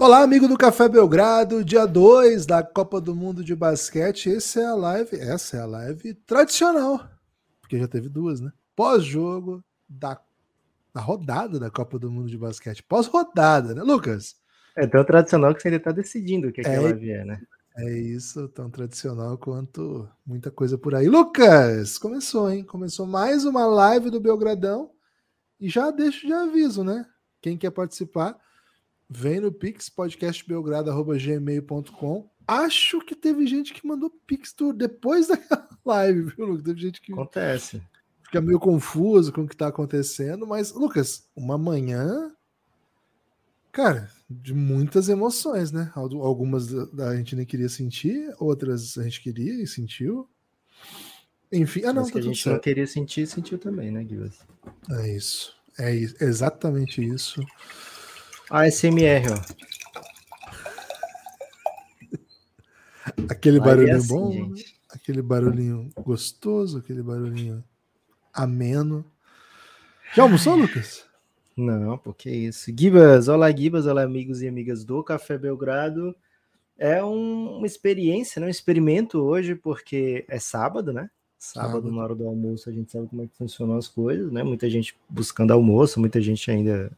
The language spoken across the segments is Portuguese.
Olá, amigo do Café Belgrado, dia 2 da Copa do Mundo de Basquete. Essa é a live, essa é a live tradicional, porque já teve duas, né? Pós-jogo da, da rodada da Copa do Mundo de Basquete. Pós-rodada, né, Lucas? É tão tradicional que você ainda está decidindo o que, é, que é, live é, né? É isso, tão tradicional quanto muita coisa por aí. Lucas, começou, hein? Começou mais uma live do Belgradão. E já deixo de aviso, né? Quem quer participar, Vem no Pix, podcastbelgrado.gmail.com. Acho que teve gente que mandou Pix depois da live, viu, Lucas? Teve gente que. Acontece. Fica meio confuso com o que está acontecendo, mas, Lucas, uma manhã. Cara, de muitas emoções, né? Algumas a gente nem queria sentir, outras a gente queria e sentiu. Enfim, ah, não, Mas tá que a gente certo. não queria sentir, sentiu também, né, Guilherme? É isso. É exatamente isso. ASMR, ó. Aquele barulhinho é assim, bom, né? aquele barulhinho gostoso, aquele barulhinho ameno. Já almoçou, Lucas? Não, porque isso. Gibas, olá Gibas, olá amigos e amigas do Café Belgrado. É um, uma experiência, né? um experimento hoje, porque é sábado, né? Sábado, sábado, na hora do almoço, a gente sabe como é que funcionam as coisas, né? Muita gente buscando almoço, muita gente ainda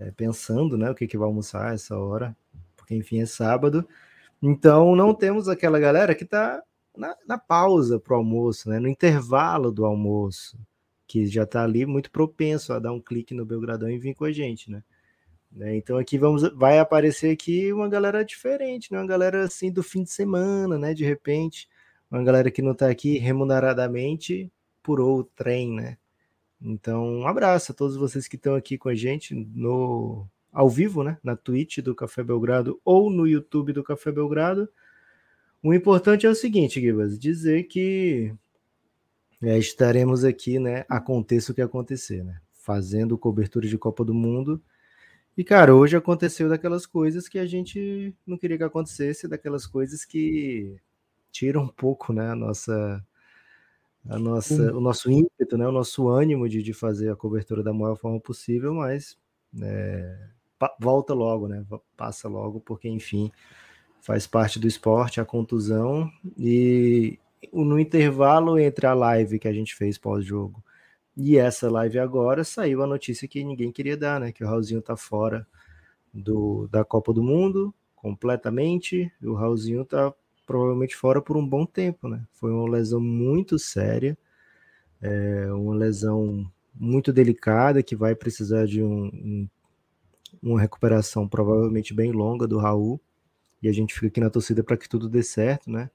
é, pensando, né, o que, que vai almoçar essa hora, porque enfim é sábado. Então não temos aquela galera que está na, na, pausa para o almoço, né, no intervalo do almoço, que já está ali muito propenso a dar um clique no Belgradão e vir com a gente, né? né então aqui vamos, vai aparecer aqui uma galera diferente, né? Uma galera assim do fim de semana, né? De repente, uma galera que não está aqui remuneradamente por outrem, né? Então, um abraço a todos vocês que estão aqui com a gente no ao vivo, né, na Twitch do Café Belgrado ou no YouTube do Café Belgrado. O importante é o seguinte, Gibas, dizer que é, estaremos aqui, né, aconteça o que acontecer, né, fazendo cobertura de Copa do Mundo. E, cara, hoje aconteceu daquelas coisas que a gente não queria que acontecesse, daquelas coisas que tiram um pouco, né, a nossa a nossa, o nosso ímpeto, né, o nosso ânimo de, de fazer a cobertura da maior forma possível, mas é, volta logo, né, passa logo, porque enfim faz parte do esporte a contusão e no intervalo entre a live que a gente fez pós-jogo e essa live agora saiu a notícia que ninguém queria dar, né, que o Raulzinho tá fora do, da Copa do Mundo completamente, o Raulzinho tá provavelmente fora por um bom tempo, né? Foi uma lesão muito séria, é, uma lesão muito delicada que vai precisar de um, um, uma recuperação provavelmente bem longa do Raul. E a gente fica aqui na torcida para que tudo dê certo, né?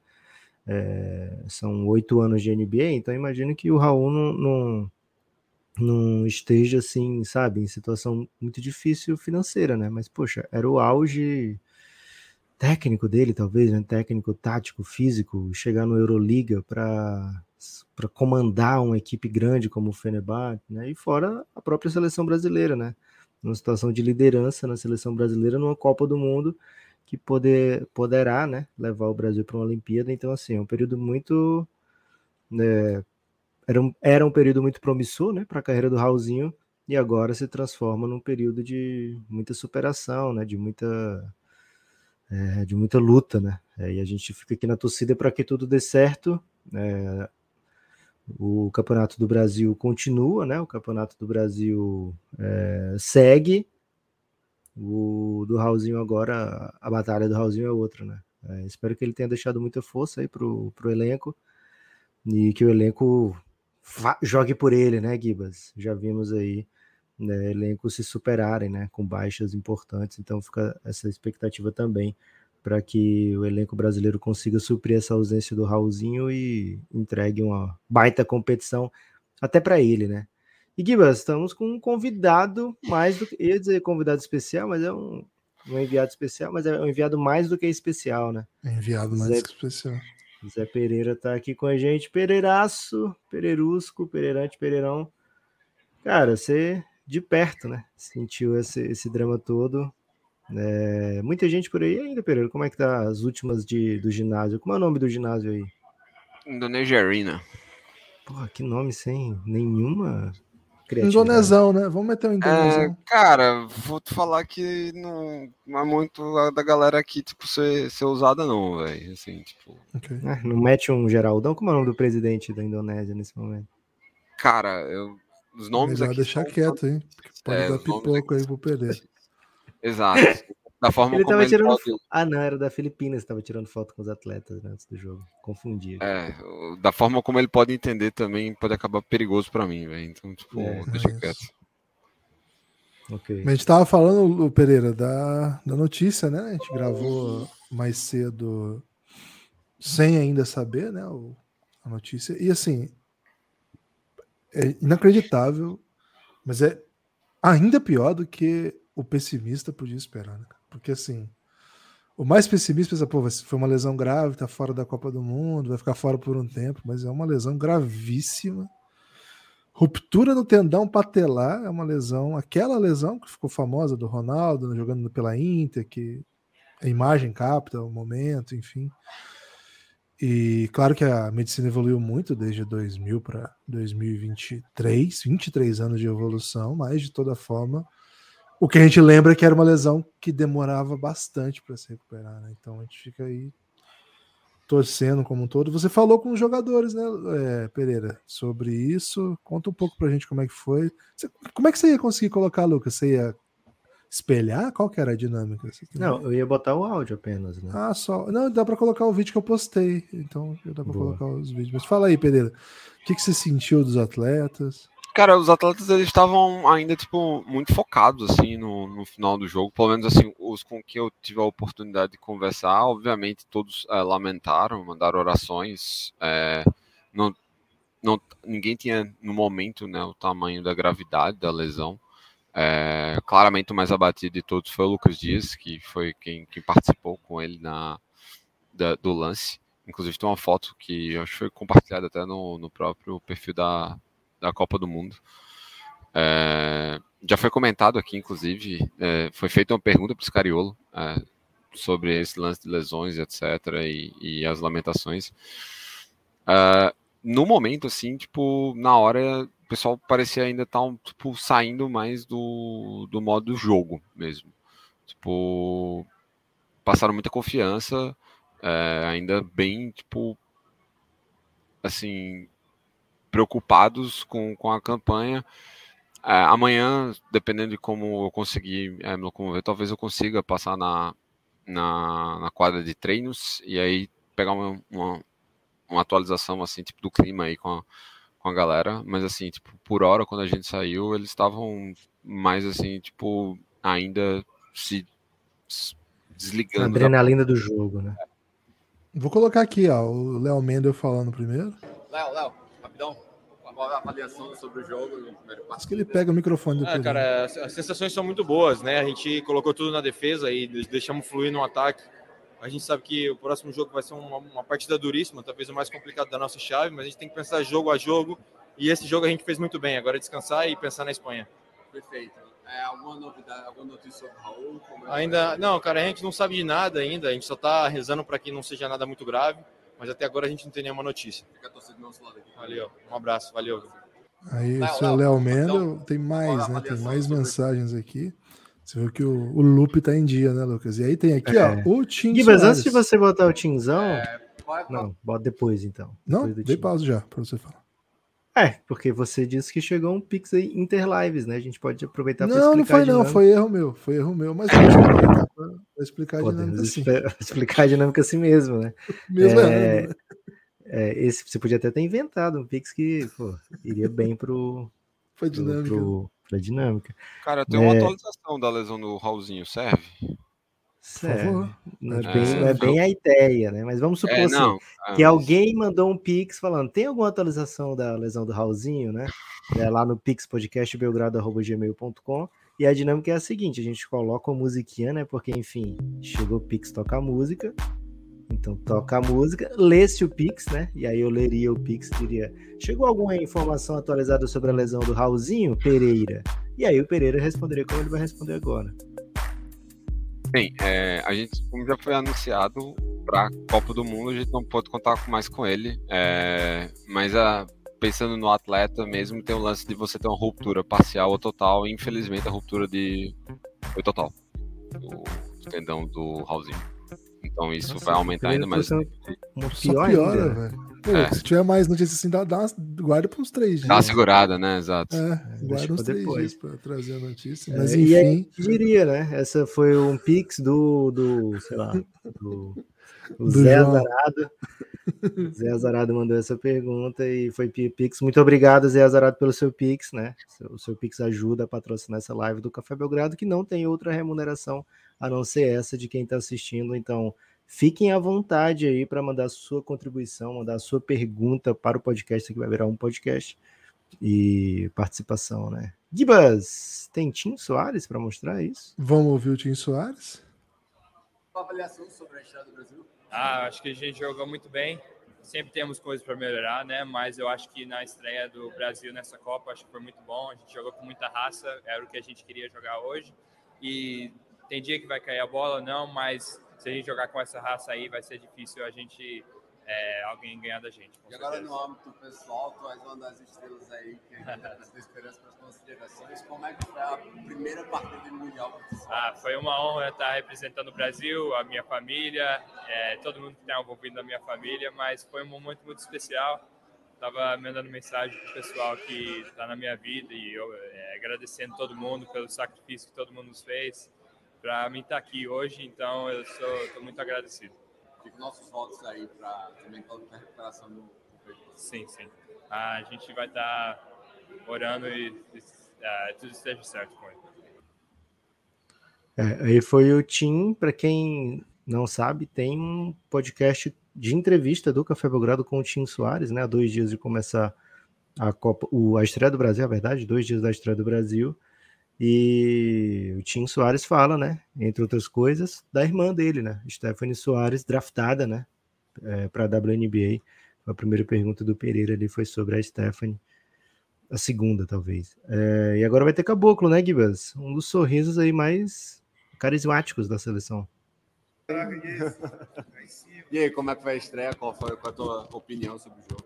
É, são oito anos de NBA, então imagino que o Raul não, não, não, esteja assim, sabe, em situação muito difícil financeira, né? Mas, poxa, era o auge técnico dele, talvez, né? técnico, tático, físico, chegar no Euroliga para para comandar uma equipe grande como o Fenerbahçe, né? E fora a própria seleção brasileira, né? Numa situação de liderança na seleção brasileira numa Copa do Mundo que poder, poderá, né, levar o Brasil para uma Olimpíada. Então, assim, é um período muito né, era, um, era um período muito promissor, né, para a carreira do Raulzinho e agora se transforma num período de muita superação, né, de muita é, de muita luta, né? É, e a gente fica aqui na torcida para que tudo dê certo. É, o Campeonato do Brasil continua, né? O Campeonato do Brasil é, segue. O do Raulzinho agora, a batalha do Raulzinho é outra, né? É, espero que ele tenha deixado muita força aí pro, pro elenco e que o elenco jogue por ele, né, Gibas? Já vimos aí né, elencos se superarem, né, com baixas importantes. Então fica essa expectativa também para que o elenco brasileiro consiga suprir essa ausência do Raulzinho e entregue uma baita competição até para ele, né? E Gibas, estamos com um convidado mais do que ia dizer convidado especial, mas é um, um enviado especial, mas é um enviado mais do que especial, né? É enviado mais Zé, do que especial. Zé Pereira está aqui com a gente, Pereiraço, Pereirusco, Pereirante, Pereirão. Cara, você de perto, né? Sentiu esse, esse drama todo. É, muita gente por aí ainda, Pereira. Como é que tá as últimas de, do ginásio? Como é o nome do ginásio aí? Indonesia Arena. Porra, que nome sem nenhuma Indonesão, né? Vamos meter um indonesão. É, cara, vou te falar que não, não é muito da galera aqui, tipo, ser, ser usada, não, velho. Assim, tipo. Okay. É, não mete um Geraldão? Como é o nome do presidente da Indonésia nesse momento? Cara, eu, os nomes Melhor aqui. deixar são... quieto, hein? Pode é, dar pipoco aí pro Pereira. Exato. Da forma ele como ele tirando pode... Ah, não, era da Filipinas, estava tirando foto com os atletas né, antes do jogo. Confundi. É, da forma como ele pode entender também pode acabar perigoso para mim, velho. Então, tipo, é, deixa é quieto. Okay. A gente tava falando, o Pereira, da, da notícia, né? A gente gravou mais cedo sem ainda saber, né? O, a notícia. E assim, é inacreditável, mas é ainda pior do que o pessimista podia esperar, né? Porque assim, o mais pessimista pensa, pô, foi uma lesão grave, tá fora da Copa do Mundo, vai ficar fora por um tempo, mas é uma lesão gravíssima. Ruptura no tendão patelar é uma lesão, aquela lesão que ficou famosa do Ronaldo jogando pela Inter, que a imagem capta o momento, enfim. E claro que a medicina evoluiu muito desde 2000 para 2023, 23 anos de evolução, mas de toda forma o que a gente lembra é que era uma lesão que demorava bastante para se recuperar, né? Então a gente fica aí torcendo como um todo. Você falou com os jogadores, né, é, Pereira, sobre isso. Conta um pouco pra gente como é que foi. Como é que você ia conseguir colocar, Lucas? Você ia espelhar? Qual que era a dinâmica? Não, eu ia botar o áudio apenas, né? Ah, só. Não, dá para colocar o vídeo que eu postei. Então dá para colocar os vídeos. Mas fala aí, Pereira. O que, que você sentiu dos atletas? Cara, os atletas eles estavam ainda tipo muito focados assim no, no final do jogo, pelo menos assim os com que eu tive a oportunidade de conversar, obviamente todos é, lamentaram, mandaram orações, é, não, não, ninguém tinha no momento né, o tamanho da gravidade da lesão. É, claramente o mais abatido de todos foi o Lucas Dias, que foi quem, quem participou com ele na, da, do lance. Inclusive tem uma foto que acho que foi compartilhada até no, no próprio perfil da, da Copa do Mundo. É, já foi comentado aqui, inclusive, é, foi feita uma pergunta para o Scariolo é, sobre esse lance de lesões, etc., e, e as lamentações. É, no momento, assim, tipo, na hora, o pessoal parecia ainda estar tá, tipo, saindo mais do, do modo jogo mesmo. Tipo, passaram muita confiança, é, ainda bem, tipo, assim, preocupados com, com a campanha. É, amanhã, dependendo de como eu conseguir é, me locomover, talvez eu consiga passar na, na, na, quadra de treinos e aí pegar uma, uma, uma, atualização assim, tipo, do clima aí com a, com a galera. Mas assim, tipo, por hora, quando a gente saiu, eles estavam mais assim, tipo, ainda se desligando. A adrenalina da... do jogo, né? Vou colocar aqui, ó, o Léo Mendel falando primeiro. Léo, Léo, rapidão uma avaliação sobre o jogo no primeiro Acho que ele pega o microfone do é, Cara, as sensações são muito boas, né? A gente colocou tudo na defesa e deixamos fluir no ataque. A gente sabe que o próximo jogo vai ser uma, uma partida duríssima, talvez o mais complicado da nossa chave, mas a gente tem que pensar jogo a jogo. E esse jogo a gente fez muito bem. Agora é descansar e pensar na Espanha. Perfeito. É, alguma novidade, alguma notícia sobre o Raul? É ainda não, cara, a gente não sabe de nada ainda. A gente só está rezando para que não seja nada muito grave mas até agora a gente não tem nenhuma notícia. Fica a torcida do nosso lado aqui. Valeu, um abraço, valeu. Aí, Léo, seu Léo Mendel, tem mais, né? Tem mais mensagens aqui. Você viu que o, o loop tá em dia, né, Lucas? E aí tem aqui, é. ó, o Tim Mas antes de você botar o Timzão... É, não, bota depois, então. Não, dei pausa já, para você falar. É, porque você disse que chegou um Pix aí Interlives, né? A gente pode aproveitar para explicar. Não, não foi não, foi erro meu, foi erro meu, mas pode aproveitar para explicar a dinâmica assim. Explicar a dinâmica assim mesmo, né? Mesmo é, errando, né? é, esse, você podia até ter inventado um Pix que pô, iria bem pro. Foi dinâmica. Pro, pro, pra dinâmica. Cara, tem uma é... atualização da lesão do Raulzinho, serve? Certo. Não é, bem, não é bem a ideia, né? Mas vamos supor é, assim, não, que alguém mandou um pix falando: tem alguma atualização da lesão do Raulzinho, né? É lá no pixpodcastbelgrado.gmail.com e a dinâmica é a seguinte: a gente coloca uma musiquinha, né? Porque, enfim, chegou o Pix toca a música. Então toca a música, lê-se o Pix, né? E aí eu leria o Pix diria: chegou alguma informação atualizada sobre a lesão do Raulzinho Pereira? E aí o Pereira responderia como ele vai responder agora. Bem, é, a gente, como já foi anunciado, para Copa do Mundo a gente não pode contar mais com ele. É, mas a, pensando no atleta mesmo, tem o lance de você ter uma ruptura parcial ou total. E infelizmente a ruptura de foi total. O tendão do Raulzinho. Então isso Nossa, vai aumentar ainda mais. Uma pior piora, ainda. velho. É. Se tiver mais notícias assim, dá, dá guarda para uns três dias. Dá uma segurada, né? Exato. É, guarda uns três depois. dias para trazer a notícia. É, Mas é, enfim. E aí, diria, né? Essa foi um pix do, do sei lá, do, do Zé João. Zé Azarado mandou essa pergunta e foi Pix. Muito obrigado, Zé Azarado, pelo seu Pix, né? O seu Pix ajuda a patrocinar essa live do Café Belgrado, que não tem outra remuneração a não ser essa de quem está assistindo. Então, Fiquem à vontade aí para mandar sua contribuição, mandar sua pergunta para o podcast, que vai virar um podcast e participação, né? Gibas, tem Tim Soares para mostrar isso? Vamos ouvir o Tim Soares? Uma avaliação sobre a estreia do Brasil? Ah, acho que a gente jogou muito bem. Sempre temos coisas para melhorar, né? Mas eu acho que na estreia do Brasil nessa Copa, acho que foi muito bom. A gente jogou com muita raça, era o que a gente queria jogar hoje. E tem dia que vai cair a bola, não, mas se a gente jogar com essa raça aí, vai ser difícil a gente é, alguém ganhar da gente. E agora no âmbito pessoal, tu és uma das estrelas aí que a gente esperança para as nossas gerações. Como é que foi a primeira partida do Mundial Ah, foi uma honra estar representando o Brasil, a minha família, é, todo mundo que está envolvido na minha família, mas foi um momento muito especial. Estava mandando mensagem para o pessoal que está na minha vida e eu, é, agradecendo todo mundo pelo sacrifício que todo mundo nos fez para mim estar tá aqui hoje, então eu estou muito agradecido. Fica nossos votos aí para também toda a recuperação do Sim, sim. A gente vai estar tá orando e, e uh, tudo esteja certo com ele. É, aí foi o Tim, para quem não sabe, tem um podcast de entrevista do Café Belgrado com o Tim Soares, né? Há dois dias de começar a Copa, o, a estreia do Brasil, a verdade, dois dias da estreia do Brasil. E o Tim Soares fala, né, entre outras coisas, da irmã dele, né, Stephanie Soares, draftada, né, é, para a WNBA. A primeira pergunta do Pereira ali foi sobre a Stephanie, a segunda, talvez. É, e agora vai ter Caboclo, né, Gibas? Um dos sorrisos aí mais carismáticos da seleção. E aí, como é que foi a estreia? Qual foi qual a tua opinião sobre o jogo?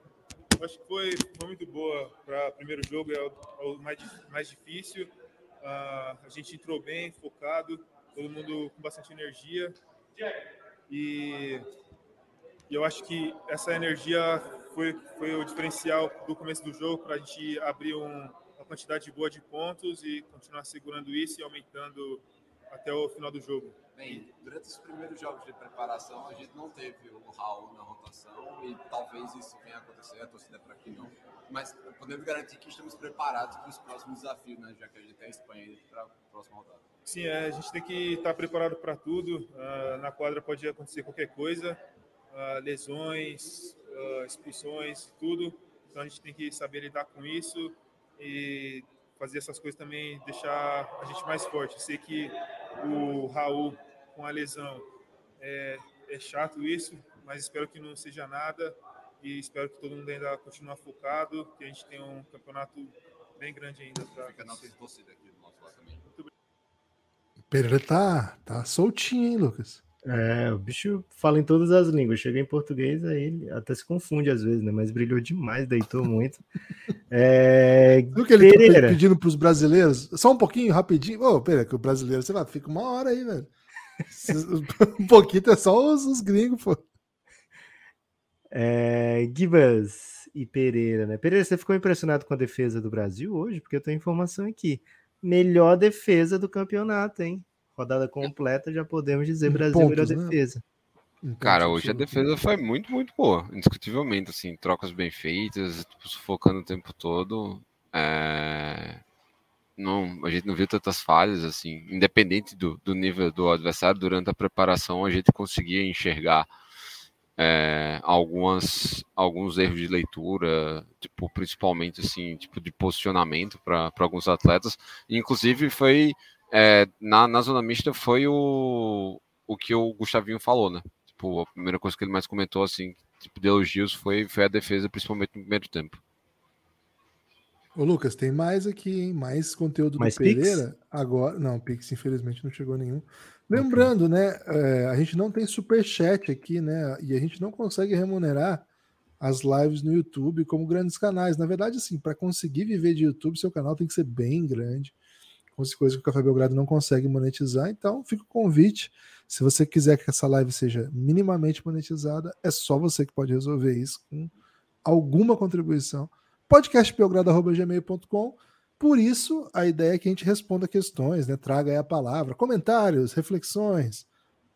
Acho que foi, foi muito boa para o primeiro jogo, é o, é o mais, mais difícil Uh, a gente entrou bem, focado, todo mundo com bastante energia. E, e eu acho que essa energia foi, foi o diferencial do começo do jogo para a gente abrir um, uma quantidade boa de pontos e continuar segurando isso e aumentando até o final do jogo. Bem, durante os primeiros jogos de preparação, a gente não teve o Raul na rotação e talvez isso venha a acontecer, a torcida é para que não. Mas podemos garantir que estamos preparados para os próximos desafios, né? já que a gente tem a Espanha para a próxima rodada. Sim, é, a gente tem que estar preparado para tudo. Uh, na quadra pode acontecer qualquer coisa, uh, lesões, uh, expulsões, tudo. Então a gente tem que saber lidar com isso e fazer essas coisas também deixar a gente mais forte. Eu sei que o Raul com a lesão. É, é chato isso, mas espero que não seja nada e espero que todo mundo ainda continue focado, que a gente tenha um campeonato bem grande ainda. Pra Fica a nossa torcida aqui do nosso lado também. Muito Pereira tá, tá soltinho, hein, Lucas? É, o bicho fala em todas as línguas. Chega em português, aí ele até se confunde às vezes, né? Mas brilhou demais, deitou muito. É... Viu que ele tá Pereira. tá pedindo para os brasileiros? Só um pouquinho, rapidinho. Ô, oh, pera, que o brasileiro, sei lá, fica uma hora aí, velho. um pouquinho é só os, os gringos, pô. É, Gibas e Pereira, né? Pereira, você ficou impressionado com a defesa do Brasil hoje? Porque eu tenho informação aqui. Melhor defesa do campeonato, hein? Rodada completa, já podemos dizer Brasil pontos, melhor né? defesa. Cara, hoje a defesa foi muito, muito boa, indiscutivelmente, assim, trocas bem feitas, tipo, sufocando o tempo todo. É não, a gente não viu tantas falhas, assim, independente do, do nível do adversário, durante a preparação a gente conseguia enxergar é, algumas, alguns erros de leitura, tipo, principalmente, assim, tipo, de posicionamento para alguns atletas, inclusive foi, é, na, na zona mista foi o, o que o Gustavinho falou, né, tipo, a primeira coisa que ele mais comentou, assim, tipo, de elogios foi, foi a defesa, principalmente no primeiro tempo. Ô, Lucas, tem mais aqui, hein? Mais conteúdo Mais do Pereira. Agora, não, Pix infelizmente não chegou nenhum. Lembrando, né? é, a gente não tem super chat aqui, né? E a gente não consegue remunerar as lives no YouTube como grandes canais. Na verdade, assim, para conseguir viver de YouTube, seu canal tem que ser bem grande. Coisa que o Café Belgrado não consegue monetizar. Então, fica o convite. Se você quiser que essa live seja minimamente monetizada, é só você que pode resolver isso com alguma contribuição. podcastbelgrado.gmail.com Por isso, a ideia é que a gente responda questões, né? Traga aí a palavra, comentários, reflexões,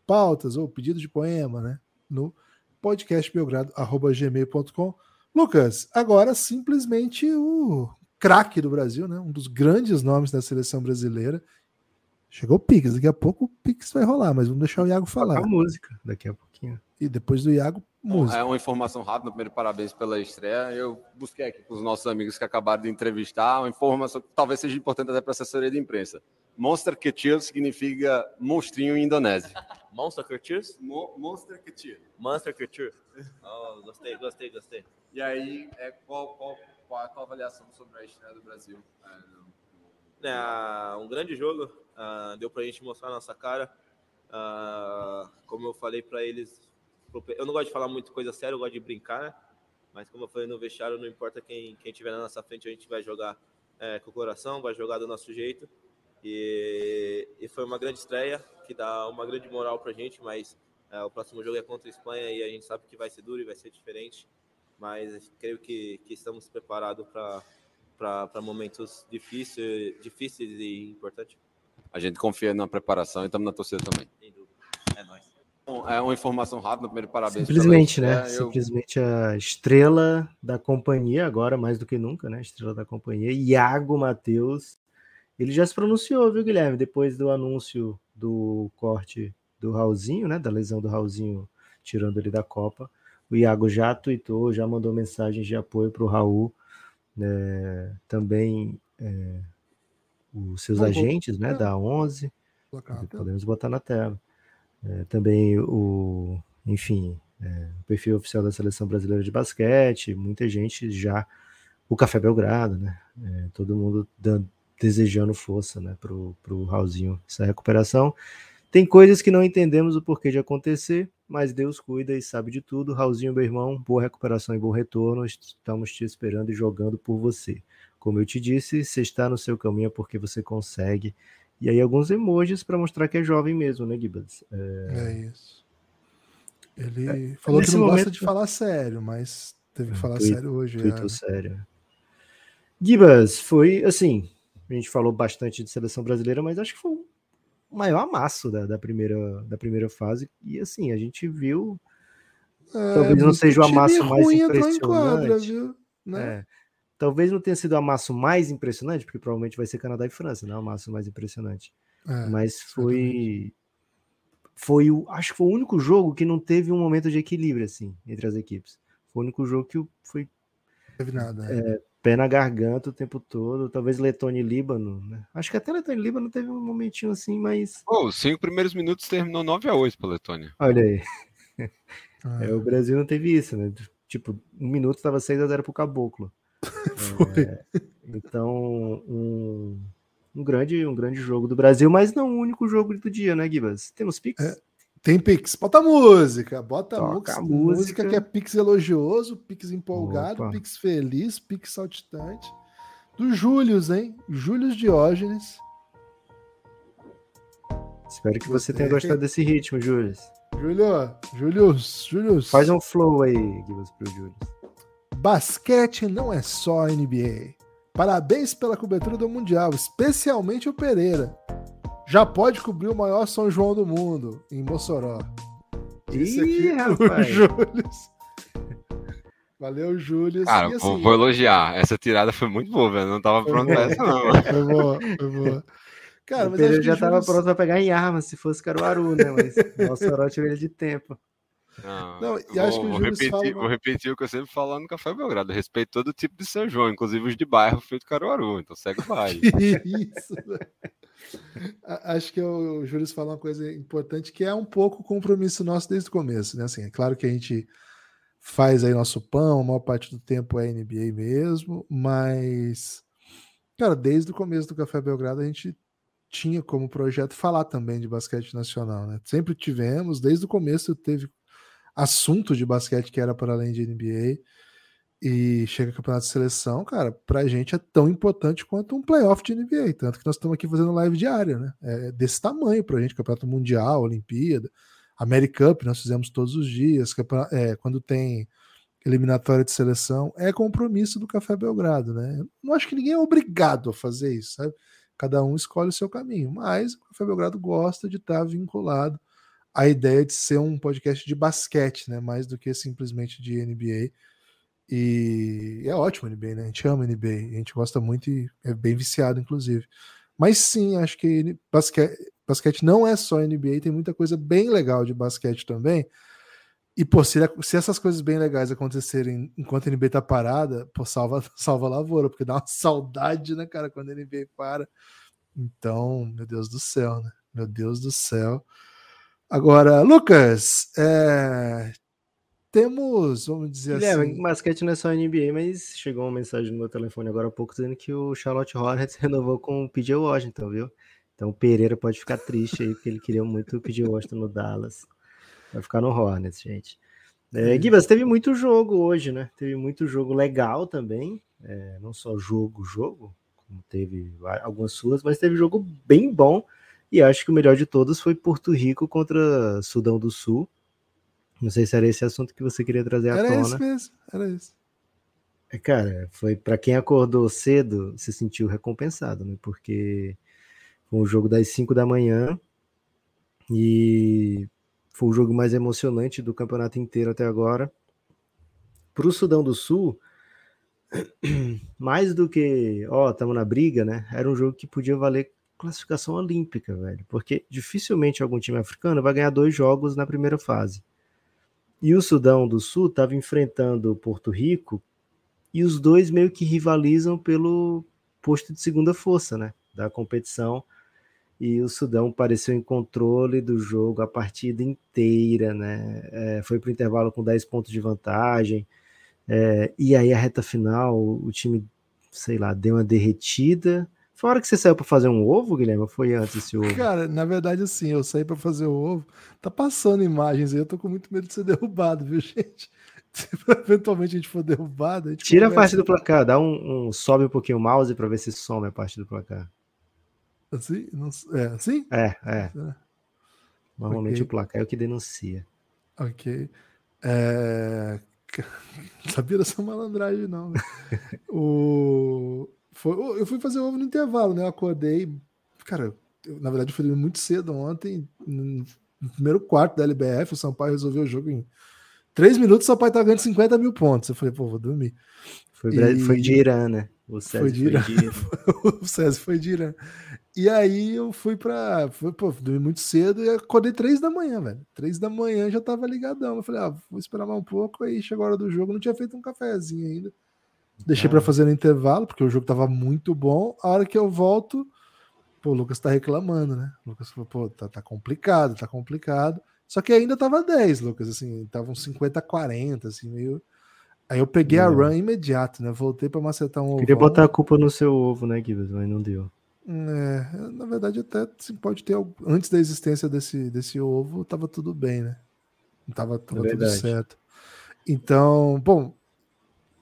pautas ou pedido de poema, né? No podcastbelgrado.gmail.com Lucas, agora simplesmente o craque do Brasil, né? Um dos grandes nomes da seleção brasileira. Chegou o Pix, daqui a pouco o Pix vai rolar, mas vamos deixar o Iago falar. A música, daqui a pouquinho. E depois do Iago, música. É uma informação rápida. Primeiro, parabéns pela estreia. Eu busquei aqui com os nossos amigos que acabaram de entrevistar uma informação que talvez seja importante até para a assessoria de imprensa. Monster Kecil significa monstrinho em indonésio. Monster Cultures? Mo Monster Kecil. Monster Culture. Oh, gostei, gostei, gostei. E aí, é, qual, qual, qual a tua avaliação sobre a estreia do Brasil? É, É, um grande jogo, ah, deu pra gente mostrar a nossa cara. Ah, como eu falei pra eles, eu não gosto de falar muito coisa séria, eu gosto de brincar, né? Mas como eu falei no vestiário, não importa quem, quem tiver na nossa frente, a gente vai jogar é, com o coração, vai jogar do nosso jeito. E, e foi uma grande estreia, que dá uma grande moral pra gente, mas é, o próximo jogo é contra a Espanha e a gente sabe que vai ser duro e vai ser diferente. Mas creio que, que estamos preparados para momentos difíceis, difíceis e importantes. A gente confia na preparação e estamos na torcida também. Sem dúvida. É nóis. Bom, É uma informação rápida. Primeiro, parabéns. Simplesmente, né? Eu- Simplesmente a estrela da companhia, agora mais do que nunca, né? Estrela da companhia, Iago Matheus. Ele já se pronunciou, viu, Guilherme? Depois do anúncio do corte do Raulzinho, né? Da lesão do Raulzinho, tirando ele da Copa. O Iago já tweetou, já mandou mensagens de apoio para o Raul. né? também é, os seus Não, vou- agentes, né? é. Da 11. Colocar na tela. Podemos botar na tela. É, também o, enfim, é, o perfil oficial da Seleção Brasileira de Basquete, muita gente já, o Café Belgrado, né? É, todo mundo dando- desejando força, né, pro, pro Raulzinho essa recuperação. Tem coisas que não entendemos o porquê de acontecer, mas Deus cuida e sabe de tudo. Raulzinho, meu irmão, boa recuperação e bom retorno. Estamos te esperando e jogando por você. Como eu te disse, você está no seu caminho é porque você consegue. E aí alguns emojis para mostrar que é jovem mesmo, né, Gibas? É, É isso. Ele falou que não gosta momento- de falar sério, mas teve que É, falar tweet- sério hoje. tweetou é. sério. Gibas, foi assim, a gente falou bastante de seleção brasileira, mas acho que foi o maior amasso da, da primeira, da primeira fase. E assim, a gente viu. É, Talvez não seja o amasso mais quadra, impressionante. viu? Né? é, talvez não tenha sido o amasso mais impressionante, porque provavelmente vai ser Canadá e França, né? O amasso mais impressionante. É, mas foi. Foi o. Acho que foi o único jogo que não teve um momento de equilíbrio, assim, entre as equipes. Foi o único jogo que foi não teve nada. né? Pé na garganta o tempo todo. Talvez Letônia e Líbano, né? Acho que até Letônia e Líbano teve um momentinho assim, mas. Pô, os cinco primeiros minutos terminou 9 a 8 pra Letônia. Olha aí. Ah, É, o Brasil não teve isso, né? Tipo, um minuto estava 6 a 0 pro Caboclo. Foi. É, então, um, um, grande, um grande jogo do Brasil, mas não o único jogo do dia, né, Gibas? Temos Pix? É, Tem Pix. Bota a música. Bota música, música que é Pix elogioso, Pix empolgado, Opa. Pix feliz, Pix saltitante. Do Július, hein? Július Diógenes. Espero que você tenha gostado desse ritmo, Júlio. Júlio, Július, Július. Faz um flow aí, Gibas, pro Júlio. Basquete não é só NBA. Parabéns pela cobertura do Mundial, especialmente o Pereira. Já pode cobrir o maior São João do mundo, em Mossoró. Esse Ih, o rapaz. Július. Valeu, Júlio. Cara, E, vou, assim, vou elogiar. Essa tirada foi muito boa, velho. Não tava pronto pra essa, não. Foi boa, foi boa. Cara, o mas que já estava Július- pronto para pegar em armas se fosse Caruaru, né? Mas o Mossoró tirou ele de tempo. Não, Não, e vou, acho que o vou repetir, fala- vou repetir o que eu sempre falo lá no Café Belgrado. Eu respeito todo tipo de São João, inclusive os de bairro feito Caruaru. Então segue o baile. Isso. A- Acho que o, o Júlio falou uma coisa importante que é um pouco o compromisso nosso desde o começo, né? Assim, é claro que a gente faz aí nosso pão, a maior parte do tempo é NBA mesmo, mas Cara, desde o começo do Café Belgrado a gente tinha como projeto falar também de basquete nacional, né? Sempre tivemos, desde o começo teve assunto de basquete que era para além de NBA e chega campeonato de seleção, cara, pra gente é tão importante quanto um playoff de NBA, tanto que nós estamos aqui fazendo live diária, né? É desse tamanho pra gente, campeonato mundial, Olimpíada, Americup nós fizemos todos os dias, é, quando tem eliminatória de seleção, é compromisso do Café Belgrado, né? Não acho que ninguém é obrigado a fazer isso, sabe? Cada um escolhe o seu caminho, mas o Café Belgrado gosta de estar vinculado à ideia de ser um podcast de basquete, né? Mais do que simplesmente de NBA. E é ótimo NBA, né? A gente ama NBA, a gente gosta muito e é bem viciado, inclusive. Mas sim, acho que basquete, basquete não é só NBA, tem muita coisa bem legal de basquete também. E, pô, se, se essas coisas bem legais acontecerem enquanto a NBA tá parada, pô, salva, salva a lavoura, porque dá uma saudade, né, cara, quando a NBA para. Então, meu Deus do céu, né? Meu Deus do céu. Agora, Lucas, é, temos, vamos dizer Guilherme, assim. basquete não é só NBA, mas chegou uma mensagem no meu telefone agora há pouco dizendo que o Charlotte Hornets renovou com o PJ Washington, viu? Então o Pereira pode ficar triste aí, porque ele queria muito o PJ Washington no Dallas. Vai ficar no Hornets, gente. É, Gibas, teve muito jogo hoje, né? Teve muito jogo legal também. É, não só jogo, jogo, como teve algumas suas, mas teve jogo bem bom. E acho que o melhor de todos foi Porto Rico contra Sudão do Sul. Não sei se era esse assunto que você queria trazer à era tona. Era esse mesmo, era isso. É, cara, foi para quem acordou cedo, se sentiu recompensado, né? Porque foi um jogo das 5 da manhã e foi o jogo mais emocionante do campeonato inteiro até agora. Para o Sudão do Sul, mais do que, ó, estamos na briga, né? Era um jogo que podia valer classificação olímpica, velho, porque dificilmente algum time africano vai ganhar dois jogos na primeira fase. E o Sudão do Sul estava enfrentando o Porto Rico e os dois meio que rivalizam pelo posto de segunda força, né, da competição e o Sudão pareceu em controle do jogo a partida inteira, né? É, foi para o intervalo com 10 pontos de vantagem. É, e aí a reta final, o time, sei lá, deu uma derretida. Foi a hora que você saiu para fazer um ovo, Guilherme? Ou foi antes esse ovo? Cara, na verdade, assim, eu saí para fazer o ovo. Tá passando imagens aí, eu tô com muito medo de ser derrubado, viu, gente? Se eventualmente a gente for derrubado, a gente Tira a parte do placar, dá um, um sobe um pouquinho o mouse para ver se some a parte do placar. Assim? Não, é assim? É, é. Normalmente okay. o placar é o que denuncia. Ok. É... Sabia dessa malandragem, não. Né? o... Foi... Eu fui fazer ovo no intervalo, né? Eu acordei. Cara, eu, na verdade, eu fui muito cedo ontem. No primeiro quarto da LBF, o Sampaio resolveu o jogo em três minutos. O Sampaio tá ganhando 50 mil pontos. Eu falei, pô, vou dormir. Foi, e... foi de Irã, né? O César foi de Irã. Foi de Irã. o César foi de Irã. E aí eu fui pra. Fui, pô, dormi muito cedo e acordei três da manhã, velho. Três da manhã já tava ligadão. Eu falei, ah, vou esperar mais um pouco. Aí chegou a hora do jogo, não tinha feito um cafezinho ainda. Deixei ah. para fazer no intervalo, porque o jogo tava muito bom. A hora que eu volto, pô, o Lucas tá reclamando, né? O Lucas falou, pô, tá, tá complicado, tá complicado. Só que ainda tava 10, Lucas, assim, tava uns 50 40, assim, meio. Aí eu peguei a run imediato, né? Voltei para macetar um ovo. Queria botar a culpa no seu ovo, né, Gibbs? Mas não deu. É, na verdade, até pode ter. Antes da existência desse, desse ovo, estava tudo bem, né? Tava, tava é tudo certo. Então, bom,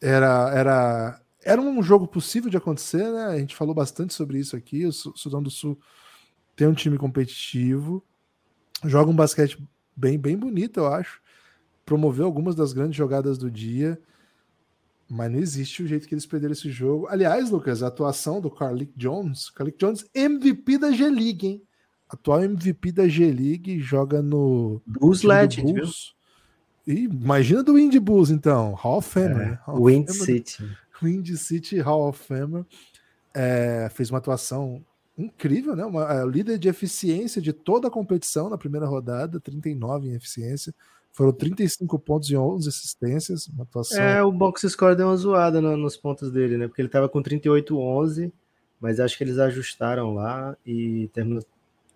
era, era, era um jogo possível de acontecer, né? A gente falou bastante sobre isso aqui. O Sudão do Sul tem um time competitivo, joga um basquete bem, bem bonito, eu acho. Promoveu algumas das grandes jogadas do dia. Mas não existe o jeito que eles perderam esse jogo. Aliás, Lucas, a atuação do Carlick Jones, Carlick Jones, MVP da G-League, hein? Atual MVP da G-League, joga no Bulls Legend, viu? E imagina do Indy Bulls, então. Hall of Famer. É, né? Wind City. Wind City Hall of Famer. É, fez uma atuação incrível, né? Uma, é, líder de eficiência de toda a competição na primeira rodada, 39 em eficiência. Foram 35 pontos e 11 assistências, uma atuação. É, o box score deu uma zoada no, nos pontos dele, né? Porque ele tava com 38-11, mas acho que eles ajustaram lá e terminou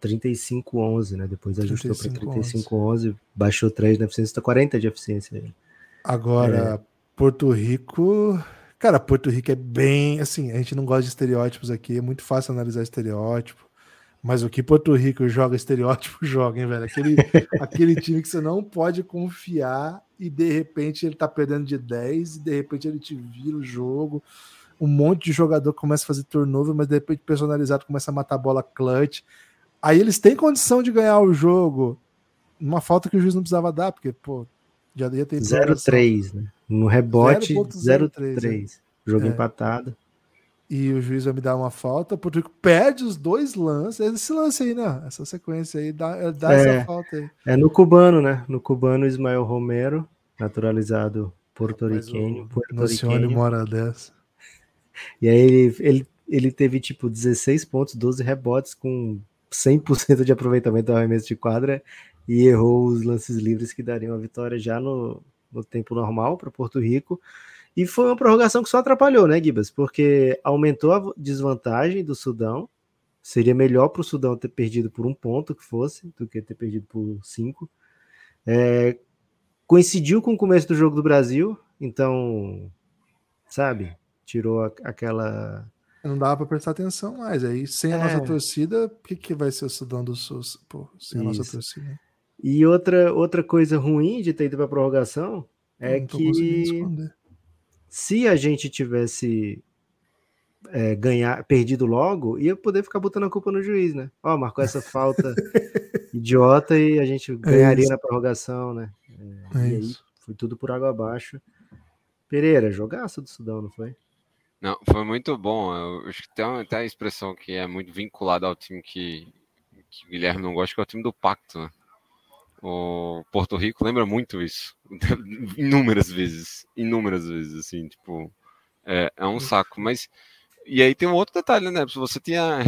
35-11, né? Depois ajustou para 35-11, baixou 3 na eficiência, tá 40 de eficiência aí. Agora, é. Porto Rico, Cara, Porto Rico é bem. Assim, a gente não gosta de estereótipos aqui, é muito fácil analisar estereótipo. Mas o que Porto Rico joga estereótipo, joga, hein, velho? Aquele, aquele time que você não pode confiar e de repente ele tá perdendo de 10 e de repente ele te vira o jogo. Um monte de jogador começa a fazer turnover, mas de repente personalizado começa a matar a bola clutch. Aí eles têm condição de ganhar o jogo. Uma falta que o juiz não precisava dar, porque, pô, já ia ter. 0-3, né? No rebote, 0-3. Jogo é. empatado. E o juiz vai me dar uma falta, porque perde os dois lances. Esse lance aí, né? Essa sequência aí dá, dá é, essa falta aí. É no cubano, né? No cubano, Ismael Romero, naturalizado porto-riquenho. Porto mora dessa. E aí ele, ele, ele teve tipo 16 pontos, 12 rebotes com 100% de aproveitamento do arremesso de quadra e errou os lances livres que dariam a vitória já no, no tempo normal para Porto Rico. E foi uma prorrogação que só atrapalhou, né, Gibas? Porque aumentou a desvantagem do Sudão. Seria melhor para o Sudão ter perdido por um ponto que fosse, do que ter perdido por cinco. É, coincidiu com o começo do jogo do Brasil, então, sabe, tirou aquela não dava para prestar atenção mais. Aí, sem a é. nossa torcida, o que, que vai ser o Sudão do Sul pô, sem Isso. a nossa torcida? E outra, outra coisa ruim de ter ido para prorrogação é que se a gente tivesse é, ganhar, perdido logo, ia poder ficar botando a culpa no juiz, né? Ó, marcou essa falta idiota e a gente é ganharia é na prorrogação, né? É, é e aí foi tudo por água abaixo. Pereira, jogaço do Sudão, não foi? Não, foi muito bom. Eu acho que tem até a expressão que é muito vinculada ao time que, que o Guilherme não gosta, que é o time do Pacto, né? O Porto Rico lembra muito isso. inúmeras vezes. Inúmeras vezes, assim, tipo. É, é um saco. Mas. E aí tem um outro detalhe, né? Você tinha.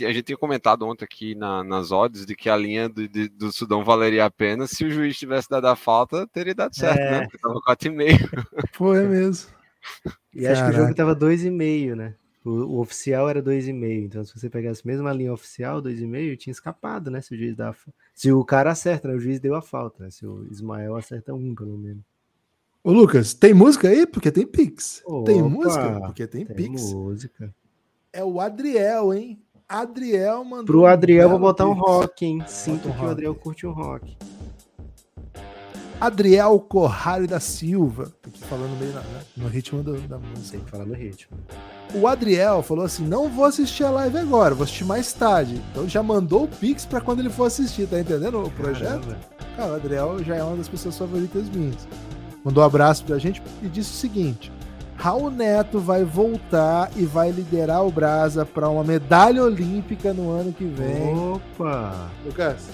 A gente tinha comentado ontem aqui na, nas odds de que a linha do, de, do Sudão valeria a pena. Se o juiz tivesse dado a falta, teria dado certo, né? é. né? Porque tava 4,5. Foi mesmo. E acho que o jogo tava 2,5, né? O, o, oficial era 2,5. Então, se você pegasse mesmo a linha oficial, 2,5, tinha escapado, né? Se o juiz dá. Se o cara acerta, né? O juiz deu a falta, né? Se o Ismael acerta um, pelo menos. Ô, Lucas, tem música aí? Porque tem Pix. Opa, tem música? Porque tem, tem Pix. música. É o Adriel, hein? Adriel mandou. Pro Adriel, um vou botar um rock, hein? Sinto que o Adriel curte um rock. Adriel Corrales da Silva. Tô aqui falando meio na, né, no ritmo do, da música. Tem que falar no ritmo. O Adriel falou assim: não vou assistir a live agora, vou assistir mais tarde. Então já mandou o Pix para quando ele for assistir, tá entendendo o projeto? Caramba. Cara, o Adriel já é uma das pessoas favoritas minhas. Mandou um abraço pra gente e disse o seguinte: Raul Neto vai voltar e vai liderar o Brasa para uma medalha olímpica no ano que vem. Opa! Lucas,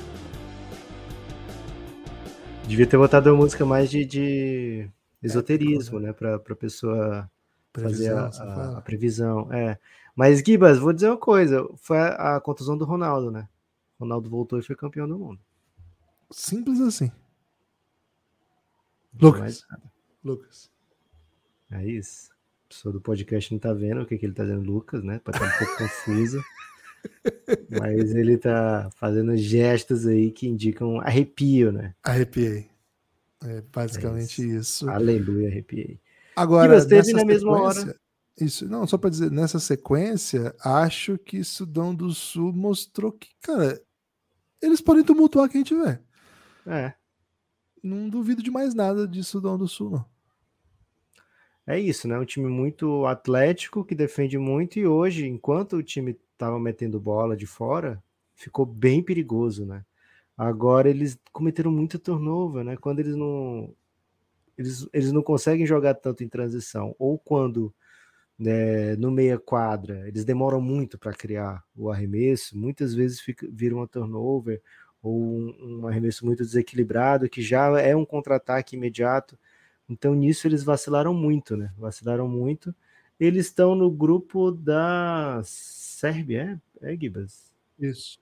Devia ter botado uma música mais de, de esoterismo, é, né? Pra, pra pessoa fazer a, a, a, previsão. É. Mas, Gibas, vou dizer uma coisa: foi a, a contusão do Ronaldo, né? Ronaldo voltou e foi campeão do mundo. Simples assim. Lucas. Lucas. É isso. A pessoa do podcast não tá vendo o que, que ele tá dizendo, Lucas, né? Pode estar um pouco confuso. Mas ele tá fazendo gestos aí que indicam arrepio, né? Arrepiei. É basicamente é isso. isso. Aleluia, arrepiei. Agora, e teve na mesma hora. Isso, não, só para dizer, nessa sequência, acho que Sudão do Sul mostrou que, cara, eles podem tumultuar quem tiver. É. Não duvido de mais nada de Sudão do Sul, não. É isso, né? Um time muito atlético que defende muito e hoje, enquanto o time estavam metendo bola de fora, ficou bem perigoso, né? Agora eles cometeram muito turnover, né? Quando eles não eles, eles não conseguem jogar tanto em transição, ou quando né, no meia quadra eles demoram muito para criar o arremesso, muitas vezes fica, vira uma turnover ou um, um arremesso muito desequilibrado que já é um contra-ataque imediato. Então nisso eles vacilaram muito, né? Vacilaram muito. Eles estão no grupo da Sérvia, é, é Gibas? Isso.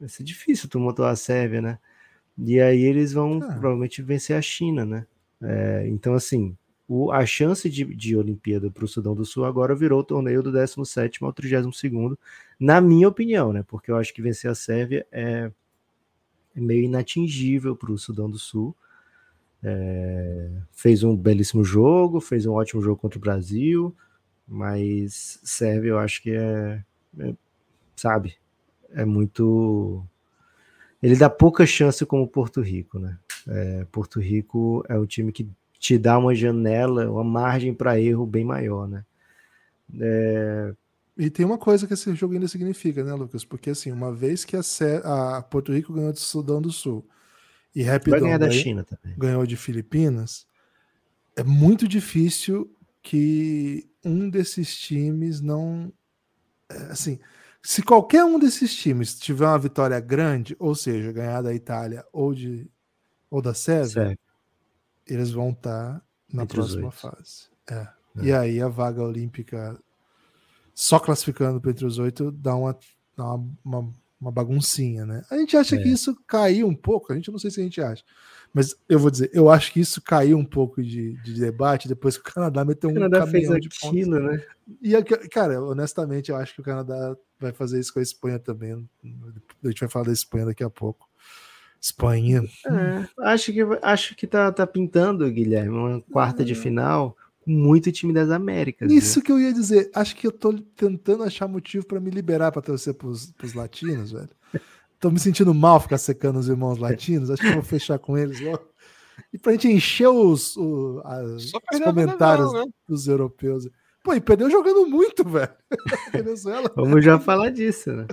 Vai ser difícil tu montar a Sérvia, né? E aí eles vão ah. provavelmente vencer a China, né? É, então, assim, o, a chance de, de Olimpíada para o Sudão do Sul agora virou o torneio do 17 ao 32, na minha opinião, né? Porque eu acho que vencer a Sérvia é, é meio inatingível para o Sudão do Sul. É, fez um belíssimo jogo, fez um ótimo jogo contra o Brasil, mas Sérvia eu acho que é, é sabe, é muito. Ele dá pouca chance como Porto Rico, né? É, Porto Rico é um time que te dá uma janela, uma margem para erro bem maior, né? É... E tem uma coisa que esse jogo ainda significa, né, Lucas? Porque assim, uma vez que a, a Porto Rico ganhou do Sudão do Sul e Rapidão ganhar da China também. ganhou de Filipinas, é muito difícil que um desses times não. É, Assim, se qualquer um desses times tiver uma vitória grande, ou seja, ganhar da Itália ou, de, ou da Sérvia, eles vão estar na Entre próxima fase. É. E aí a vaga olímpica, só classificando para entre os oito, dá uma, dá uma, uma, uma baguncinha, né? A gente acha É. que isso caiu um pouco, a gente não sei se a gente acha, mas eu vou dizer, eu acho que isso caiu um pouco de, de debate depois que o Canadá meteu O um Canadá fez caminhão de pontos. aquilo, né? E, aqui- cara, honestamente, eu acho que o Canadá vai fazer isso com a Espanha também. A gente vai falar da Espanha daqui a pouco. Espanha. É, acho que acho que tá, tá pintando, Guilherme, uma quarta de final com muito time das Américas. viu? Isso que eu ia dizer. Acho que eu tô tentando achar motivo para me liberar para torcer pros, pros latinos, velho. Tô me sentindo mal ficar secando os irmãos latinos. Acho que eu vou fechar com eles logo. E pra gente encher os, o- os comentários Venezuela, né? dos europeus. Pô, e perdeu jogando muito, velho. Venezuela. Vamos já falar disso, né?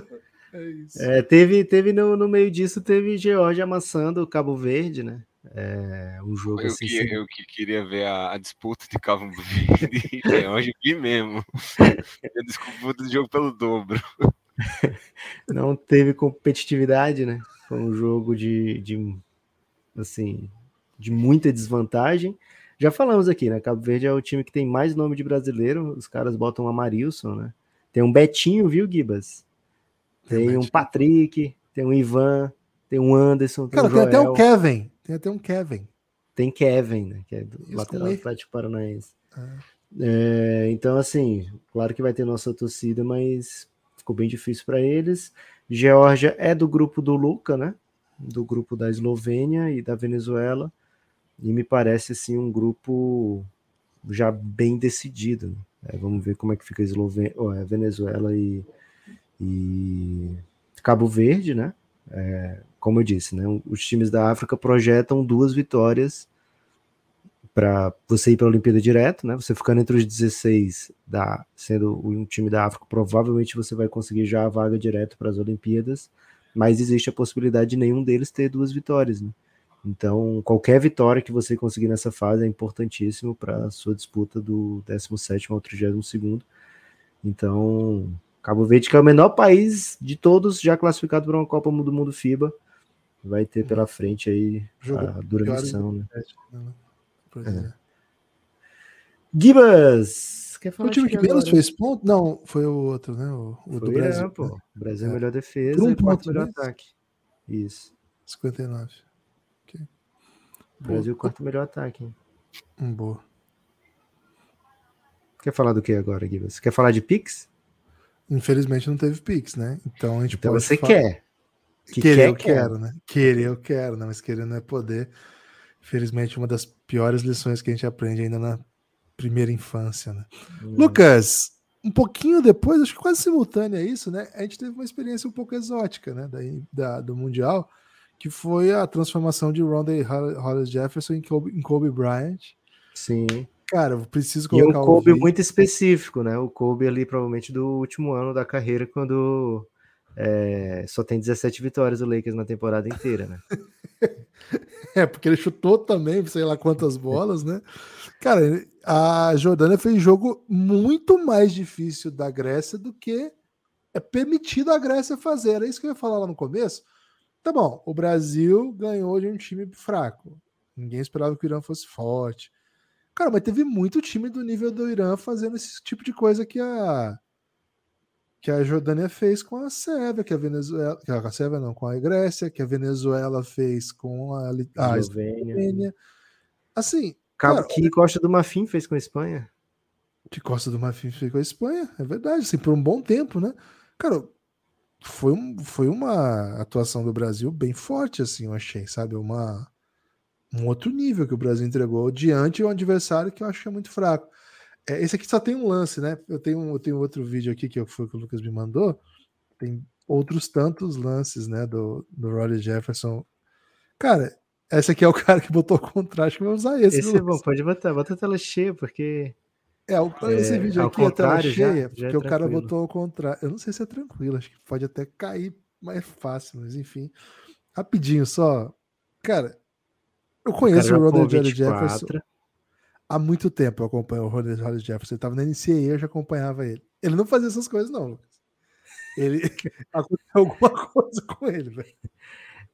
É isso. É, teve teve no, no meio disso, teve Geórgia amassando o Cabo Verde, né? É, um jogo Eu assim. que, eu que queria ver a, a disputa de Cabo Verde e Geórgia aqui mesmo. A disputa do jogo pelo dobro. Não teve competitividade, né? Foi um jogo de, de assim, de muita desvantagem. Já falamos aqui, né? Cabo Verde é o time que tem mais nome de brasileiro. Os caras botam Amarilson, né? Tem um Betinho, viu, Gibas? Tem um um. Patrick, tem um Ivan, tem um Anderson, tem Cara, um tem até o Kevin. Tem até um Kevin. tem Kevin, né? Que é do Isso lateral E. Atlético Paranaense. Ah. É, então, assim, claro que vai ter nossa torcida, mas ficou bem difícil para eles. Geórgia é do grupo do Luca, né? Do grupo da Eslovênia e da Venezuela. E me parece, assim, um grupo já bem decidido. né? É, vamos ver como é que fica a Eslovênia, ó, é, Venezuela e, e Cabo Verde, né? É, como eu disse, né? Os times da África projetam duas vitórias para você ir para a Olimpíada direto, né? Você ficando entre os 16, da, sendo um time da África, provavelmente você vai conseguir já a vaga direto para as Olimpíadas, mas existe a possibilidade de nenhum deles ter duas vitórias, né? Então, qualquer vitória que você conseguir nessa fase é importantíssimo para a sua disputa do 17 ao 32. Então, Cabo Verde, que é o menor país de todos já classificado para uma Copa do Mundo FIBA, vai ter pela frente aí Jogou a dura piores missão, né? Pois é. Gibas! Quer Foi falar o time que menos agora? fez ponto? Não, foi o outro, né? O, o do o Brasil. Né? O Brasil é É. melhor defesa Por um e quarto ponto melhor mesmo? ataque. Isso. 59. O Brasil quarto melhor ataque. hein? Um boa. Quer falar do que agora, Gibas? Quer falar de Pix? Infelizmente não teve Pix, né? Então a gente Então pode você falar- quer. Que querer quer, eu quero, né? Querer eu quero, né? Mas querer não é poder. Infelizmente, uma das piores lições que a gente aprende ainda na primeira infância, né? Hum. Lucas, um pouquinho depois, acho que quase simultâneo a isso, né? A gente teve uma experiência um pouco exótica, né? Da, da- do Mundial, que foi a transformação de Rondé Hollis Jefferson em Kobe, em Kobe Bryant. Sim. Cara, eu preciso E um colocar o Kobe vídeo. muito específico, né? O Kobe ali, provavelmente, do último ano da carreira, quando é, só tem 17 vitórias o Lakers na temporada inteira, né? É, porque ele chutou também, sei lá quantas bolas, né? Cara, a Jordânia fez jogo muito mais difícil da Grécia do que é permitido a Grécia fazer. Era isso que eu ia falar lá no começo. Tá bom, o Brasil ganhou de um time fraco. Ninguém esperava que o Irã fosse forte. Cara, mas teve muito time do nível do Irã fazendo esse tipo de coisa que a que a Jordânia fez com a Sérvia, que a Venezuela, que a Sérvia não, com a Grécia, que a Venezuela fez com a, a Eslovênia. Assim, Cabo cara, que Costa do Marfim fez com a Espanha. que Costa do Marfim fez com a Espanha, é verdade, assim, por um bom tempo, né? Cara, foi, um, foi uma atuação do Brasil bem forte, assim, eu achei, sabe? Uma, um outro nível que o Brasil entregou diante de um adversário que eu acho que é muito fraco. É, esse aqui só tem um lance, né? Eu tenho, eu tenho outro vídeo aqui que foi que o Lucas me mandou. Tem outros tantos lances, né? Do, do Roddy Jefferson. Cara, esse aqui é o cara que botou o contraste, que vai usar esse. Esse é bom, pode botar, bota a tela cheia, porque. É, o, esse É, vídeo ao aqui é tela já- cheia, já porque é o cara botou ao contrário. Eu não sei se é tranquilo, acho que pode até cair mais fácil, mas enfim. Rapidinho só. Cara, eu o conheço o pulou Jerry Jefferson 24. Há muito tempo. Eu acompanho o Ronald Jerry Jefferson. Ele tava na NCAA, eu já acompanhava ele. Ele não fazia essas coisas, não, Lucas. Ele aconteceu alguma coisa com ele, velho.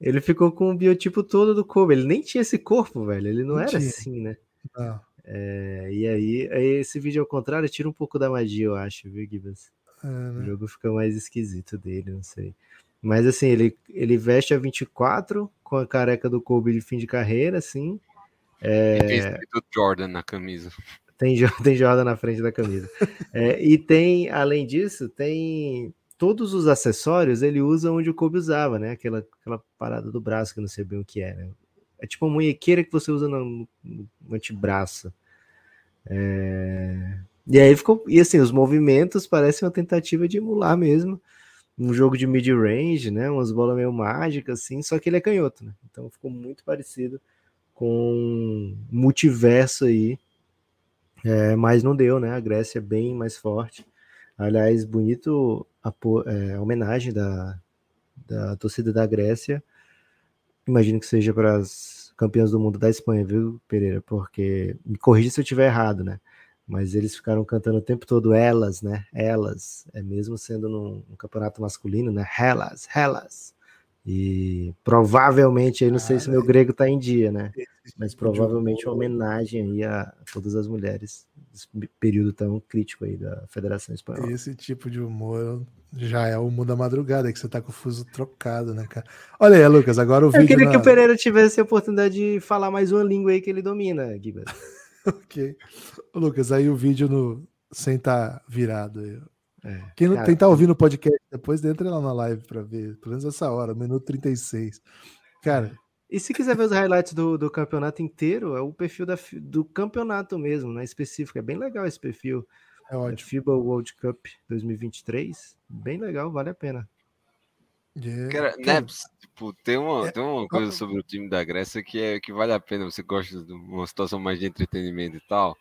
Ele ficou com o biotipo todo do Kobe. Ele nem tinha esse corpo, velho. Ele não, Não era tinha. assim, né? Não, É, e aí, aí, esse vídeo ao contrário tira um pouco da magia, eu acho, viu, Gibbons? é, O né? jogo fica mais esquisito dele, não sei. Mas assim, ele, ele veste a 24 com a careca do Kobe de fim de carreira, assim. E tem escrito Jordan na camisa. Tem, tem Jordan na frente da camisa. É, e tem, além disso, tem todos os acessórios ele usa onde o Kobe usava, né? Aquela, aquela parada do braço que eu não sei bem o que é, né? É tipo uma munhequeira que você usa no, no- no antebraço. É, E aí ficou. E assim, os movimentos parecem uma tentativa de emular mesmo. Um jogo de mid-range, né? Umas bolas meio mágicas, assim, só que ele é canhoto, né? Então ficou muito parecido com multiverso aí. É, mas não deu, né? A Grécia é bem mais forte. Aliás, bonito a, é, a homenagem da, da torcida da Grécia. Imagino que seja para as campeãs do mundo da Espanha, viu, Pereira? Porque me corrija se eu estiver errado, né? Mas eles ficaram cantando o tempo todo elas, né? Elas, é mesmo sendo num, num campeonato masculino, né? Elas, elas. E provavelmente, aí não sei se meu grego tá em dia, né? Mas provavelmente uma homenagem aí a todas as mulheres nesse período tão crítico aí da Federação Espanhola. Esse tipo de humor já é o humor da madrugada, que você tá com o fuso trocado, né, cara? Olha aí, Lucas, agora o Eu vídeo. queria na- que o Pereira tivesse a oportunidade de falar mais uma língua aí que ele domina, Guibas. Ok. Lucas, aí o vídeo no... sem estar virado aí. É, Quem não cara, tentar ouvir no podcast depois, entra lá na live pra ver. Pelo menos essa hora, minuto 36. Cara, E se quiser ver os highlights do, do campeonato inteiro, é o perfil da, do campeonato mesmo, né? Específico. É bem legal esse perfil. é É ótimo. FIBA World Cup 2023. Bem legal, vale a pena. É, Cara, Neps, tipo, tem uma, É, tem uma coisa sobre o time da Grécia que é que vale a pena. Você gosta de uma situação mais de entretenimento e tal.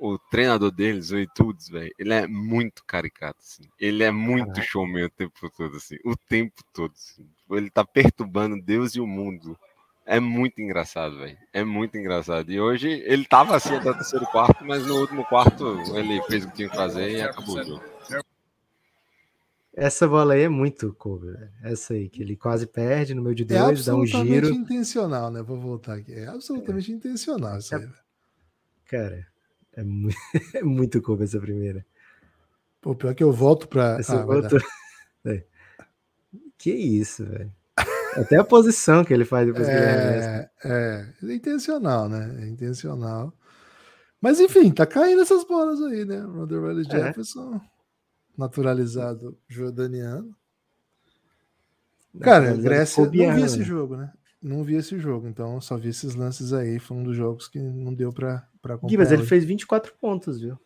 O treinador deles, o Etudes, velho, ele é muito caricato, assim. Ele é muito Caraca. showman o tempo todo, assim. O tempo todo, assim. Ele tá perturbando Deus e o mundo. É muito engraçado, velho. É muito engraçado. E hoje ele tava assim até o terceiro quarto, mas no último quarto ele fez o que tinha que fazer e acabou o jogo. Essa bola aí é muito velho. Essa aí, que ele quase perde no meio de é dois, dá um absolutamente giro. intencional, né? Vou voltar aqui. É absolutamente intencional isso aí. velho. Cara, é, é muito Kobe essa primeira. Pô, pior que eu volto pra. Essa Ah, outra. É. Que isso, velho. Até a posição que ele faz depois que ele arremessa. É, é, é intencional, né? É intencional. Mas enfim, tá caindo essas bolas aí, né? Ronda Riley É. Jefferson, naturalizado jordaniano. Cara, Grécia, não vi esse né? jogo, né? Não vi esse jogo, então só vi esses lances aí. Foi um dos jogos que não deu pra, pra acompanhar. Gui, mas ele hoje. fez 24 pontos, viu?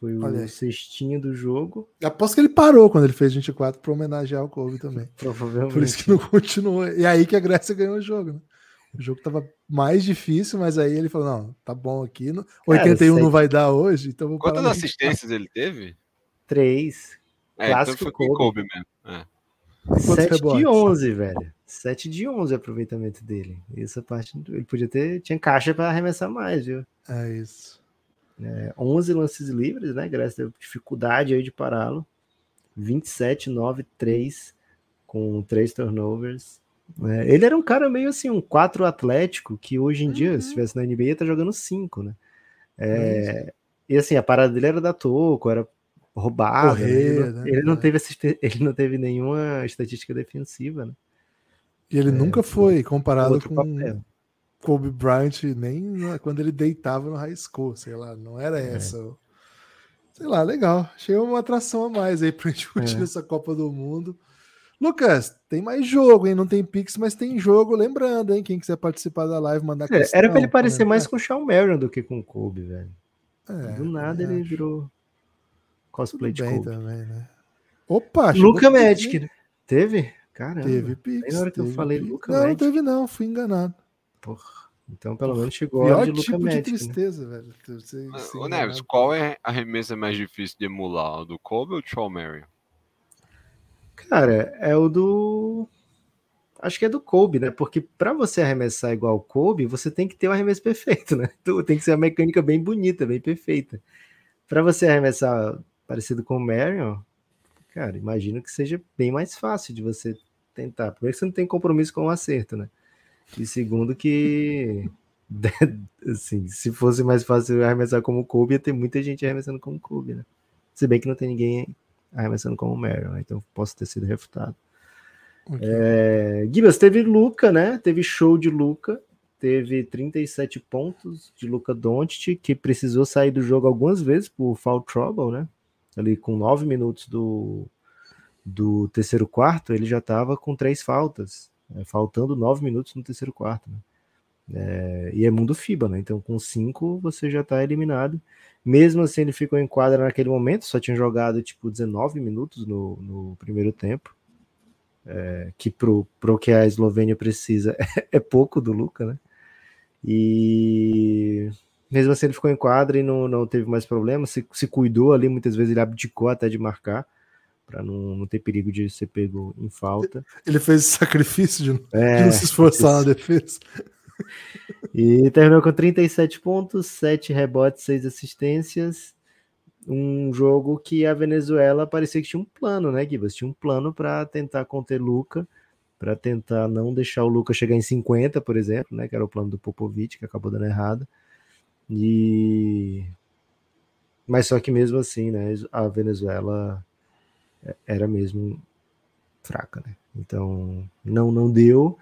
Foi Olha o aí. cestinho do jogo. Aposto que ele parou quando ele fez 24 pra homenagear o Kobe também. Provavelmente. Por isso que não continuou. E aí que a Grécia ganhou o jogo, né? O jogo tava mais difícil, mas aí ele falou: não, tá bom aqui. no- 81 não vai dar hoje, então vou Quantas assistências ele teve? Três. É, então Clássico foi com o Kobe mesmo. É. Quantos 7 de rebotes? 11, velho. 7 de 11 aproveitamento dele. Essa parte, ele podia ter, tinha caixa para arremessar mais, viu? É isso. É, 11 lances livres, né? Grécia teve dificuldade aí de pará-lo. 27, 9, 3, com 3 turnovers. É, ele era um cara meio assim, um 4 atlético, que hoje em dia, Uhum. se estivesse na NBA, tá jogando 5, né? É, e assim, a parada dele era dar toco, era roubado. né? Ele, Correr, não, né? ele não É. teve ele não teve nenhuma estatística defensiva, né? E ele nunca foi comparado É, com papel. Kobe Bryant nem quando ele deitava no high school, sei lá, não era É. essa. Sei lá, legal. Achei uma atração a mais aí pra gente curtir É. essa Copa do Mundo. Lucas, tem mais jogo, hein? Não tem Pix, mas tem jogo. Lembrando, hein? Quem quiser participar da live, mandar É, questão, era pra ele parecer mais com o Shawn Marion do que com o Kobe, velho. É, Do nada ele acho. Virou Tudo cosplay de bem Kobe. também, né? Opa, Luca Magic, né? Teve? Caramba. Teve Pix. Na hora que eu falei Pix. Luca Não, não Magic. teve não, fui enganado. Porra. Então pelo menos chegou a hora de Luca tipo de Magic, né? tristeza, velho. Você- você Ô, Neves, qual é a remessa mais difícil de emular? O do Kobe ou do Shawn Marion? Cara, é o do. Acho que é do Kobe, né? Porque pra você arremessar igual o Kobe, você tem que ter o arremesso perfeito, né? Então, tem que ser uma mecânica bem bonita, bem perfeita. Pra você arremessar parecido com o Marion, cara, imagino que seja bem mais fácil de você tentar. Primeiro que você não tem compromisso com o acerto, né? E segundo que assim, se fosse mais fácil arremessar como o Kobe, ia ter muita gente arremessando como o Kobe, né? Se bem que não tem ninguém arremessando como o Marion, né? Então posso ter sido refutado. Ok. É, Gibas, teve Luca, né? Teve show de Luca, teve 37 pontos de Luca Doncic, que precisou sair do jogo algumas vezes por foul trouble, né? Ali com 9 minutos do, do terceiro quarto, ele já estava com três faltas, né? faltando 9 minutos no terceiro quarto, né? É, e é mundo FIBA, né? Então com 5 você já está eliminado. Mesmo assim, ele ficou em quadra naquele momento, só tinha jogado tipo 19 minutos no, no primeiro tempo que pro, pro que a Eslovênia precisa é pouco do Luca, né? E mesmo assim ele ficou em quadra e não, não teve mais problema, se, se cuidou ali, muitas vezes ele abdicou até de marcar, para não, não ter perigo de ser pego em falta. Ele fez esse sacrifício de, de É, não se esforçar na defesa. E terminou com 37 pontos, 7 rebotes, 6 assistências. Um jogo que a Venezuela parecia que tinha um plano, né, Gibas? Tinha um plano para tentar conter Luca, para tentar não deixar o Luca chegar em 50, por exemplo, né? Que era o plano do Popovic, que acabou dando errado. E. Mas só que mesmo assim, né? A Venezuela era mesmo fraca, né? Então não, não deu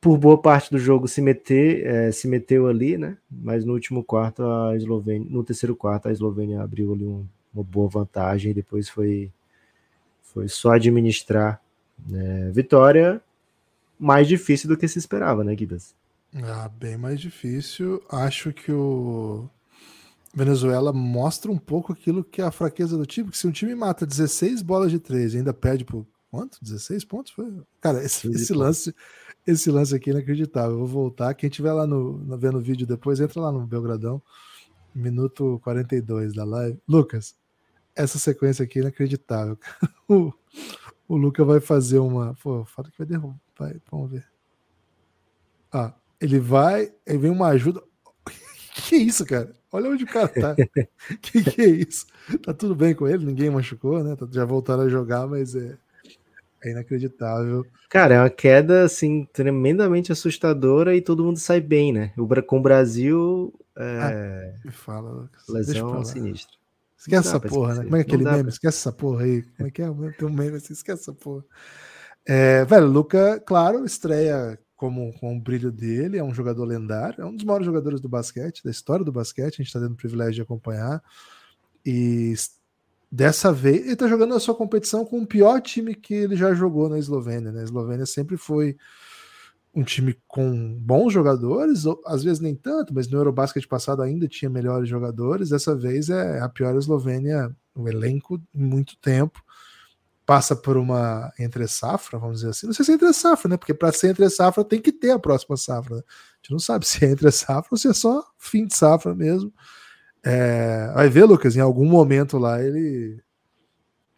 por boa parte do jogo se meter, é, se meteu ali, né? Mas no último quarto a Eslovênia, no terceiro quarto a Eslovênia abriu ali um, uma boa vantagem e depois foi foi só administrar né? vitória mais difícil do que se esperava, né, Gibas? Ah, bem mais difícil. Acho que o Venezuela mostra um pouco aquilo que é a fraqueza do time, que se um time mata 16 bolas de três e ainda perde por quanto? 16 pontos? Foi? Cara, esse, esse lance, esse lance aqui é inacreditável. Eu vou voltar. Quem tiver lá no, no vendo o vídeo depois, entra lá no Belgradão, minuto 42 da live. Lucas, essa sequência aqui é inacreditável. O, o Luca vai fazer uma. Pô, fala que vai derrubar. Vai, vamos ver. Ah, ele vai, aí vem uma ajuda. Que isso, cara? Olha onde o cara tá. que que é isso? Tá tudo bem com ele? Ninguém machucou, né? Já voltaram a jogar, mas é, é inacreditável. Cara, é uma queda assim tremendamente assustadora e todo mundo sai bem, né? O, com o Brasil, é, Me fala, lesão sinistra. Esquece essa porra, né? Como é que aquele meme? pra- Esquece essa porra aí. Como é que é? Tem um meme assim, esquece essa porra. É, velho, Luca, claro, estreia como, com o brilho dele, é um jogador lendário, é um dos maiores jogadores do basquete, da história do basquete, a gente tá tendo o privilégio de acompanhar. E dessa vez, ele tá jogando a sua competição com o pior time que ele já jogou na Eslovênia, né? A Eslovênia sempre foi um time com bons jogadores, ou- às vezes nem tanto, mas no Eurobasket passado ainda tinha melhores jogadores. Dessa vez é a pior Eslovênia, o elenco, em muito tempo. Passa por uma entre safra, vamos dizer assim. Não sei se é entre safra, né? Porque para ser entre safra tem que ter a próxima safra. né? A gente não sabe se é entre safra ou se é só fim de safra mesmo. É, vai ver, Lucas, em algum momento lá ele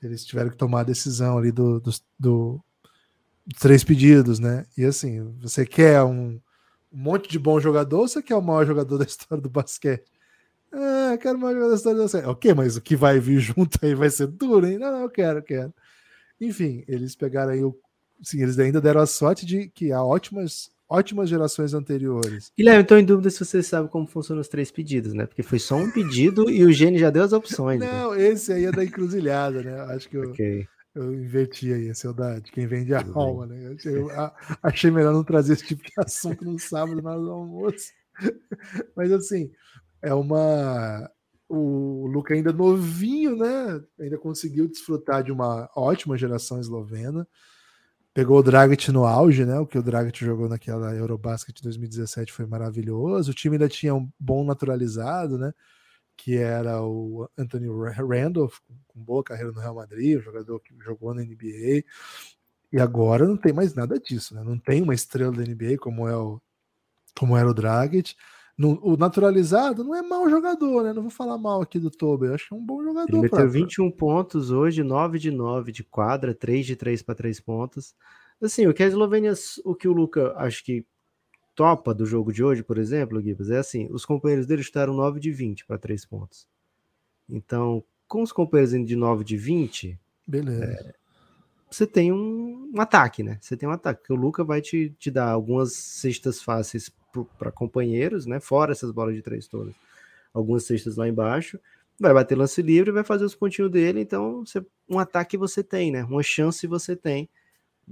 eles tiveram que tomar a decisão ali do, dos- do, dos três pedidos, né? E assim, você quer um, um monte de bom jogador ou você quer o maior jogador da história do basquete? Ah, quero o maior jogador da história do basquete. Ok, mas o que vai vir junto aí vai ser duro, hein? Não, não, eu quero, eu quero. Enfim, eles pegaram aí o. Sim, eles ainda deram a sorte de que há ótimas, ótimas gerações anteriores. Guilherme, tô em dúvida se você sabe como funcionam os três pedidos, né? Porque foi só um pedido e o Gene já deu as opções. né? Não, esse aí é da encruzilhada, né? Acho que eu, Ok. eu inverti aí, esse é o da, de quem vende a Tudo alma, né? Eu, a- achei melhor não trazer esse tipo de assunto no sábado, na hora do almoço. Mas assim, é uma. O Luca ainda novinho, né? Ainda conseguiu desfrutar de uma ótima geração eslovena. Pegou o Dragic no auge, né? O que o Dragic jogou naquela Eurobasket 2017 foi maravilhoso. O time ainda tinha um bom naturalizado, né? Que era o Anthony Randolph, com boa carreira no Real Madrid, o jogador que jogou na NBA. E agora não tem mais nada disso, né? Não tem uma estrela da NBA como é o como era o Dragic. No, o naturalizado não é mau jogador, né? Não vou falar mal aqui do Toby, eu acho que é um bom jogador. Ele meteu pra... 21 pontos hoje, 9 de 9 de quadra, 3 de 3 para 3 pontos. Assim, o que a Eslovênia, o que o Luca acho que topa do jogo de hoje, por exemplo, Gibbs, é assim: os companheiros dele estaram 9 de 20 para 3 pontos. Então, com os companheiros indo de 9 de 20, beleza. É, você tem um, um, ataque, né? Você tem um ataque, porque o Luca vai te, te dar algumas cestas fáceis para companheiros, né? Fora essas bolas de três todas. Algumas cestas lá embaixo. Vai bater lance livre, vai fazer os pontinhos dele. Então, você, um ataque você tem, né? Uma chance você tem.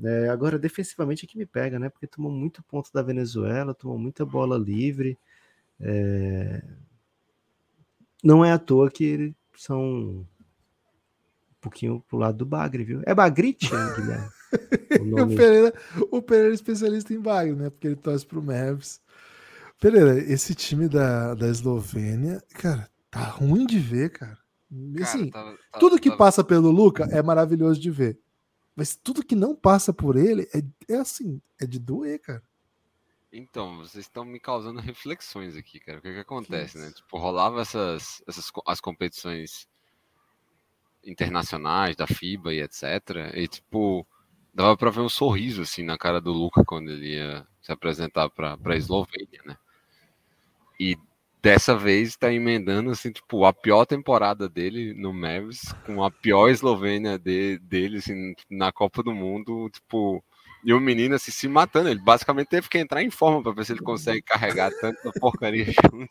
É, agora, defensivamente é que me pega, né? Porque tomou muito ponto da Venezuela, tomou muita bola livre. É... Não é à toa que são um pouquinho pro lado do Bagre, viu? É Bagrite, Guilherme? o, o, Pereira, o Pereira é especialista em Bagre, né? Porque ele torce pro Mavis. Pereira, esse time da, da Eslovênia, cara, tá ruim de ver, cara. Assim, cara, tá, tá, tudo que tá... passa pelo Luca é maravilhoso de ver. Mas tudo que não passa por ele é, é assim, é de doer, cara. Então, vocês estão me causando reflexões aqui, cara. O que, que acontece, que né? Tipo, rolava essas, essas as competições internacionais da FIBA e etc. E tipo, dava para ver um sorriso assim na cara do Luca quando ele ia se apresentar para a Eslovênia, né? E dessa vez está emendando assim, tipo, a pior temporada dele no Mavis, com a pior Eslovênia de, dele assim, na Copa do Mundo, tipo, e o menino assim, se matando. Ele basicamente teve que entrar em forma para ver se ele consegue carregar tanta porcaria junto.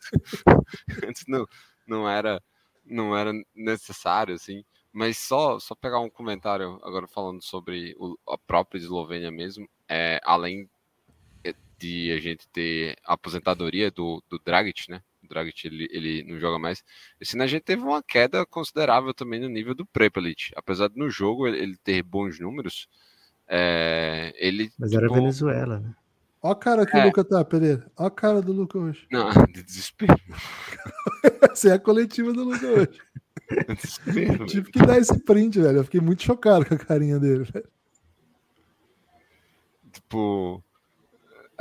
Antes não, não era não era necessário assim. Mas só, só pegar um comentário agora falando sobre o, a própria Eslovênia mesmo, é, além de a gente ter a aposentadoria do, do Dragic, né? O Dragic ele, ele não joga mais. Esse ano a gente teve uma queda considerável também no nível do Prepelic. Apesar de no jogo ele, ele ter bons números, é, ele. Mas tipo... era Venezuela, né? Ó a cara que é. o Luca tá, Pereira. Ó a cara do Luca hoje. Não, de desespero. Essa é a coletiva do Luca hoje. Desespero, Tive que dar esse print, velho. Eu fiquei muito chocado com a carinha dele, velho. Tipo,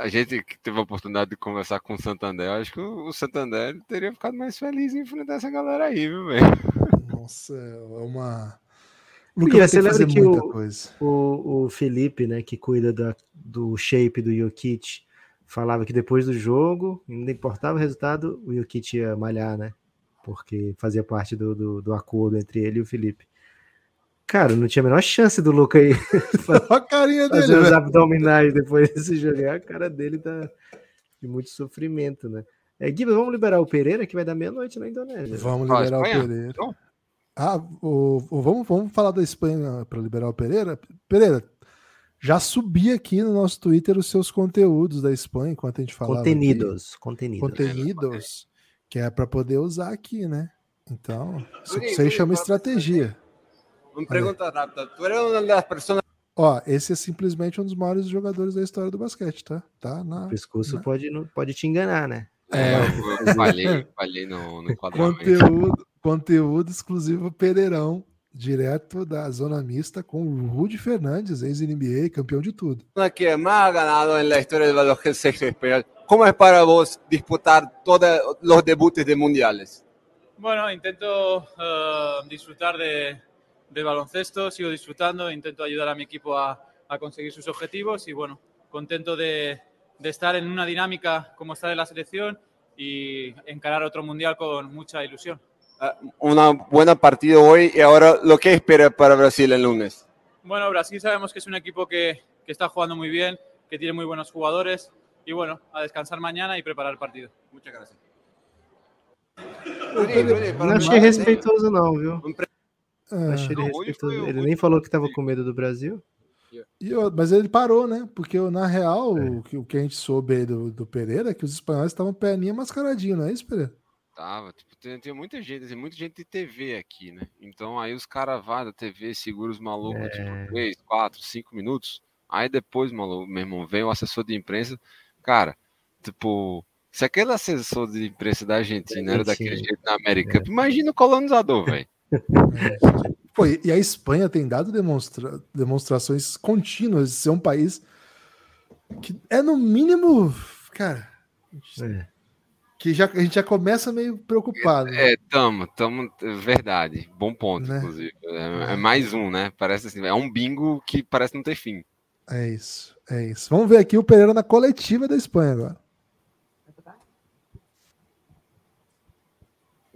a gente que teve a oportunidade de conversar com o Santander, acho que o Santander teria ficado mais feliz em enfrentar essa galera aí, viu, velho? Nossa, é uma. Luca você lembra que o, o, o, Felipe, né, que cuida da, do shape do Jokic, falava que depois do jogo, não importava o resultado, o Jokic ia malhar, né? Porque fazia parte do, do, do acordo entre ele e o Felipe. Cara, não tinha a menor chance do Luca aí a carinha fazer dele, os velho. abdominais depois desse jogo. A cara dele tá de muito sofrimento, né? É, Guilherme, vamos liberar o Pereira, que vai dar meia-noite na Indonésia. Vamos liberar o Pereira. Então? Ah, o, o, vamos, vamos falar da Espanha para liberar o Pereira. Pereira, já subi aqui no nosso Twitter os seus conteúdos da Espanha, enquanto a gente falava. Contenidos, contenidos. Contenidos, que é para poder usar aqui, né? Então, isso, isso aí chama estratégia. Uma pergunta rápida. Tu era uma das pessoas. Ó, esse é simplesmente um dos maiores jogadores da história do basquete, tá? tá na, o pescoço na... pode, pode te enganar, né? É, eu falhei, falhei no, no Conteúdo, conteúdo exclusivo Pereirão, direto da zona mista com o Rudy Fernandes, ex-NBA, campeão de tudo. que mais ganado na história do baloncesto espanhol. Como é para vos disputar todos os debuts de mundiales? Bueno, intento uh, disfrutar de, del baloncesto, sigo disfrutando, intento ayudar a mi equipo a, a conseguir sus objetivos y bueno, contento de, de, estar en una dinámica como está de la selección y encarar otro mundial con mucha ilusión. Uh, una buena partido hoy y ahora lo que espera para Brasil el lunes. Bueno, Brasil sabemos que es un equipo que, que está jugando muy bien, que tiene muy buenos jugadores y bueno, a descansar mañana y preparar el partido. Muchas gracias. Não achei respeitoso não, viu? É. Achei ele, não, ele nem falou que estava com medo do Brasil. E, mas ele parou, né? Porque na real, é. o, que, o que a gente soube do, do Pereira é que os espanhóis estavam perninha mascaradinho, não é isso, Pereira? Tava, tipo, tem, tem, muita gente, tem muita gente de TV aqui, né? Então aí os caras vão da TV, segura os malucos, tipo, é... tipo, 3, 4, 5 minutos. Aí depois, maluco, meu irmão, vem o assessor de imprensa. Cara, tipo, se aquele assessor de imprensa da Argentina era daquele jeito na América, é. imagina o colonizador, velho. Pô, e a Espanha tem dado demonstra demonstrações contínuas de ser um país que é no mínimo, cara, é. que já, a gente já começa meio preocupado. Né? É, tamo, tamo, verdade, bom ponto, né? inclusive. É, é, mais um, né? Parece assim, é um bingo que parece não ter fim. É isso, é isso. Vamos ver aqui o Pereira na coletiva da Espanha agora.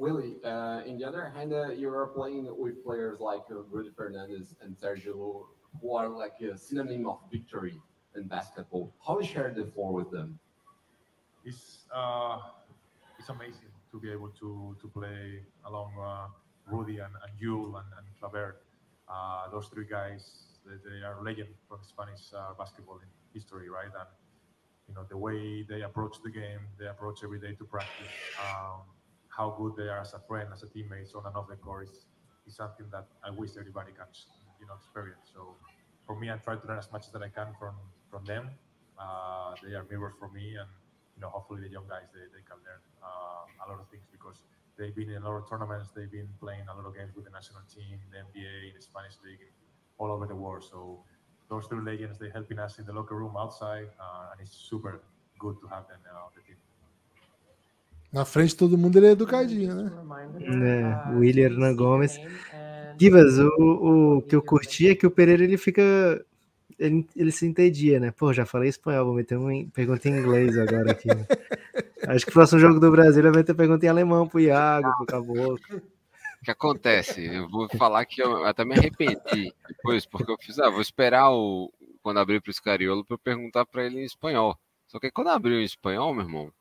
Willie, uh, in the other hand, uh, you are playing with players like uh, Rudy Fernandez and Sergio, who are like a synonym of victory in basketball. How you share the floor with them? It's uh, it's amazing to be able to to play along uh, Rudy and, and Yul and, and Claver. Uh, those three guys, they, they are legend from Spanish basketball history, right? And you know the way they approach the game, they approach every day to practice. Um, how good they are as a friend, as a teammate on and off the court is, is something that I wish everybody can, you know, experience. So for me, I try to learn as much as I can from from them. Uh, they are mirrors for me, and you know, hopefully the young guys they, they can learn uh, a lot of things because they've been in a lot of tournaments, they've been playing a lot of games with the national team, the NBA, the Spanish league, all over the world. So those three legends, they're helping us in the locker room outside, uh, and it's super good to have them uh, on the team. Na frente todo mundo ele é educadinho, né? É, o William Hernan Gomes. Divas, o, o que eu curti é que o Pereira ele fica. Ele, ele se entendia, né? Pô, já falei espanhol, vou meter uma pergunta em inglês agora aqui. Né? Acho que o próximo jogo do Brasil vai ter pergunta em alemão pro Iago, pro Caboclo. O que acontece? Eu vou falar que eu até me arrependi depois, porque eu fiz, ah, vou esperar o quando abrir pro Scariolo para eu perguntar para ele em espanhol. Só que quando abriu em espanhol, meu irmão,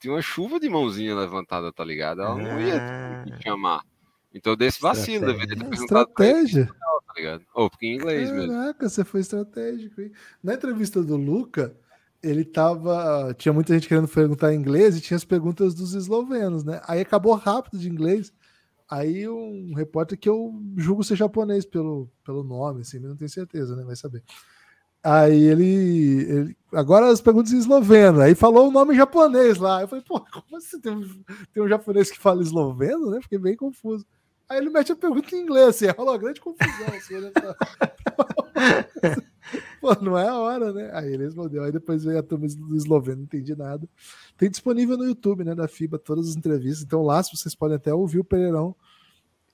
tinha uma chuva de mãozinha levantada, tá ligado? Ela não ia ah. chamar. Então desse vacilo, deveria ter perguntado Estratégia. tá ligado? Ou porque em inglês Caraca, mesmo. Caraca, você foi estratégico. Hein? Na entrevista do Luca, ele tava. Tinha muita gente querendo perguntar em inglês e tinha as perguntas dos eslovenos, né? Aí acabou rápido de inglês. Aí um repórter que eu julgo ser japonês pelo, pelo nome, assim, não tenho certeza, né? Vai saber. Aí ele, ele, Agora as perguntas em esloveno. Aí falou o nome japonês lá. Eu falei, pô, como assim tem um, tem um japonês que fala esloveno, né? Fiquei bem confuso. Aí ele mete a pergunta em inglês, assim, rolou grande confusão. Assim? Pô, não é a hora, né? Aí ele respondeu. Aí depois veio a turma do esloveno, não entendi nada. Tem disponível no YouTube, né, da FIBA, todas as entrevistas. Então lá, vocês podem até ouvir o Pereirão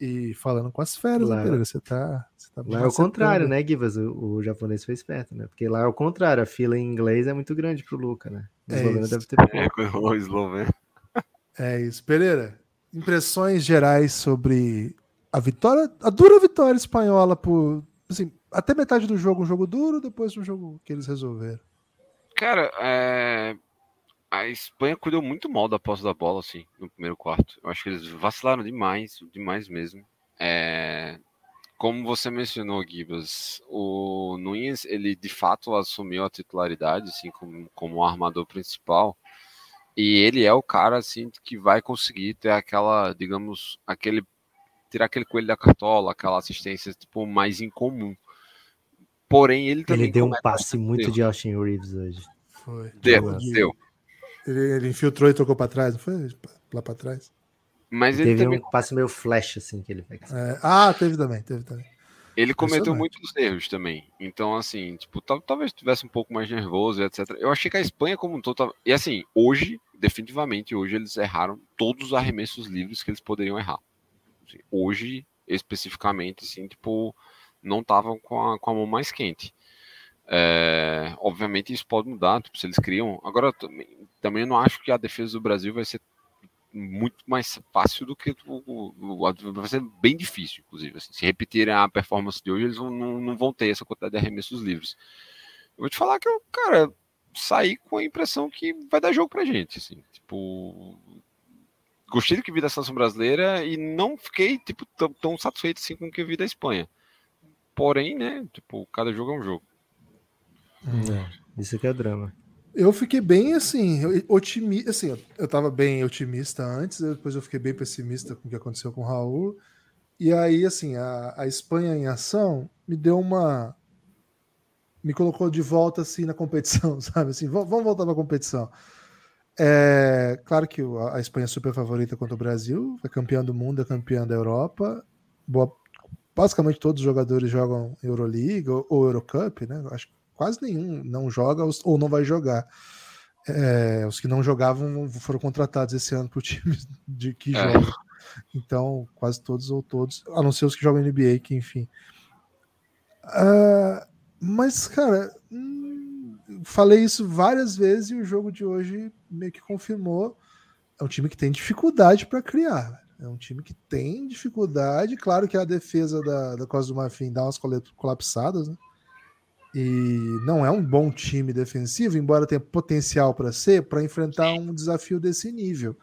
e falando com as férias, né, Pereira? Você tá. Você tá lá é o contrário, né, Givas? O, o, japonês foi esperto, né? Porque lá é o contrário, a fila em inglês é muito grande pro Luca, né? O é esloveno deve ter. É, o esloveno. É isso. Pereira, impressões gerais sobre a vitória, a dura vitória espanhola por. Assim, até metade do jogo, um jogo duro, depois um jogo que eles resolveram. Cara, é, a Espanha cuidou muito mal da posse da bola, assim, no primeiro quarto. Eu acho que eles vacilaram demais, demais mesmo. É... Como você mencionou, Gibas, o Nunes, ele de fato assumiu a titularidade, assim, como, como armador principal. E ele é o cara, assim, que vai conseguir ter aquela, digamos, aquele tirar aquele coelho da cartola, aquela assistência, tipo, mais incomum. Porém, ele também. Ele deu um passe muito de Austin Reeves hoje. Foi. Deu, deu. Ele, ele infiltrou e tocou para trás, não foi? Lá para trás. Mas ele teve também... um passe meio flash, assim, que ele fez. É... Ah, teve também, teve também. Ele cometeu muitos erros também. Então, assim, tipo, talvez tivesse um pouco mais nervoso, etc. Eu achei que a Espanha como um todo. Tava... E assim, hoje, definitivamente, hoje eles erraram todos os arremessos livres que eles poderiam errar. Assim, hoje, especificamente, assim, tipo, não estavam com a, com a mão mais quente. É, obviamente isso pode mudar, tipo, se eles criam. Agora, também, também não acho que a defesa do Brasil vai ser muito mais fácil do que o, o, vai ser bem difícil, inclusive. Assim, se repetirem a performance de hoje, eles não, não, vão ter essa quantidade de arremessos livres. Eu vou te falar que eu, cara, saí com a impressão que vai dar jogo pra gente, assim, tipo, gostei do que vi da seleção brasileira e não fiquei, tipo, tão, tão satisfeito assim com o que vi da Espanha. Porém, né, tipo, cada jogo é um jogo. É, isso que é drama. Eu fiquei bem assim, otimista. Assim, eu tava bem otimista antes, depois eu fiquei bem pessimista com o que aconteceu com o Raul. E aí, assim, a, a Espanha em ação me deu uma. me colocou de volta assim na competição, sabe? Assim, vamos voltar para a competição. É, claro que a Espanha é super favorita contra o Brasil, é campeã do mundo, é campeã da Europa. Boa, basicamente todos os jogadores jogam Euroliga ou Eurocup, né? Acho que quase nenhum não joga ou não vai jogar. É, os que não jogavam foram contratados esse ano para o time de que é. joga. Então, quase todos ou todos, a não ser os que jogam NBA, que enfim. Uh, mas, cara, hum, falei isso várias vezes e o jogo de hoje meio que confirmou. É um time que tem dificuldade para criar. É um time que tem dificuldade. Claro que a defesa da, da Costa do Marfim dá umas colapsadas, né? E não é um bom time defensivo, embora tenha potencial para ser, para enfrentar um desafio desse nível.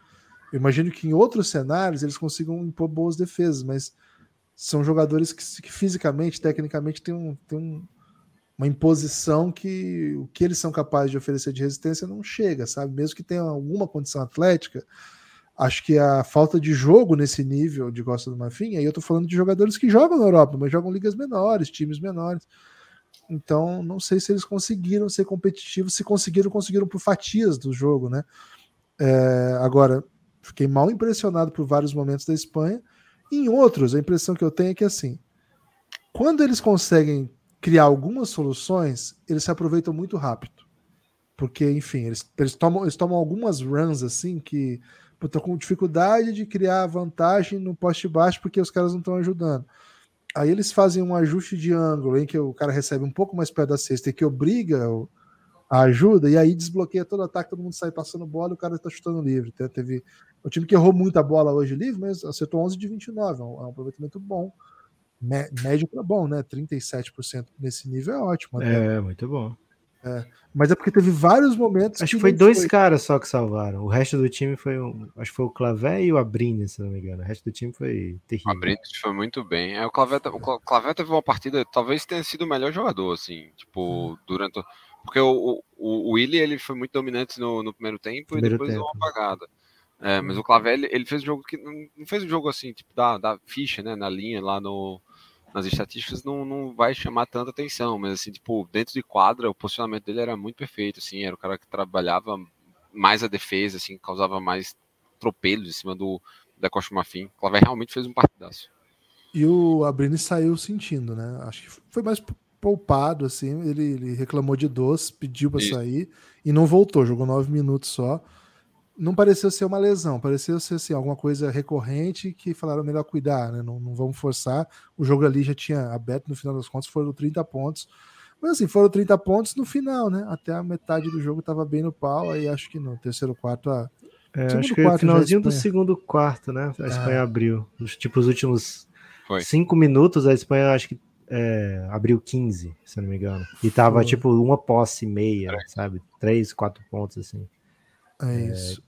Eu imagino que em outros cenários eles consigam impor boas defesas, mas são jogadores que, que fisicamente, tecnicamente, têm, um, um, uma imposição que o que eles são capazes de oferecer de resistência não chega, sabe? Mesmo que tenha alguma condição atlética, acho que a falta de jogo nesse nível de Costa do Marfim, aí eu tô falando de jogadores que jogam na Europa, mas jogam ligas menores, times menores. Então, não sei se eles conseguiram ser competitivos, se conseguiram, conseguiram por fatias do jogo, né? É, agora, fiquei mal impressionado por vários momentos da Espanha. Em outros, a impressão que eu tenho é que assim, quando eles conseguem criar algumas soluções, eles se aproveitam muito rápido. Porque, enfim, eles, eles, tomam, eles tomam algumas runs assim que estão com dificuldade de criar vantagem no poste baixo porque os caras não estão ajudando. Aí eles fazem um ajuste de ângulo em que o cara recebe um pouco mais perto da cesta e que obriga a ajuda, e aí desbloqueia todo o ataque, todo mundo sai passando bola e o cara está chutando livre. Teve o time que errou muita bola hoje livre, mas acertou 11 de 29, é um, é um aproveitamento bom. Médio para bom, né? 37% nesse nível é ótimo. Até. É, muito bom. É, mas é porque teve vários momentos. Acho que, foi dois foi... caras só que salvaram. O resto do time foi um, acho que foi o Clavé e o Abrines, se não me engano. O resto do time foi terrível. O Abrines foi muito bem. É, o, Clavé, o Clavé teve uma partida, talvez tenha sido o melhor jogador, assim, tipo, hum. durante. Porque o, o, o Willi ele foi muito dominante no, no primeiro tempo primeiro e depois tempo. deu uma apagada. É, mas hum. o Clavé ele, ele, fez um jogo que não fez um jogo assim, tipo, da, da ficha, né, na linha lá no nas estatísticas não, não vai chamar tanta atenção, mas assim, tipo, dentro de quadra, o posicionamento dele era muito perfeito, assim, era o cara que trabalhava mais a defesa, assim, causava mais tropelos em cima do da Costa Mafim. O Claver realmente fez um partidaço. E o Abrini saiu sentindo, né? Acho que foi mais poupado, assim, ele, ele reclamou de doce, pediu para sair e não voltou, jogou nove minutos só não pareceu ser uma lesão, pareceu ser assim, alguma coisa recorrente que falaram melhor cuidar, né? Não, não vamos forçar. O jogo ali já tinha aberto, no final das contas foram 30 pontos. Mas assim, foram 30 pontos no final, né? Até a metade do jogo estava bem no pau, aí acho que no terceiro quarto a. É, acho que no finalzinho do segundo quarto, né? A Espanha é. abriu. Tipo, os últimos Foi. cinco minutos, a Espanha acho que é, abriu 15, se não me engano. E tava Foi. tipo uma posse e meia, sabe? Três, quatro pontos assim. É, é isso.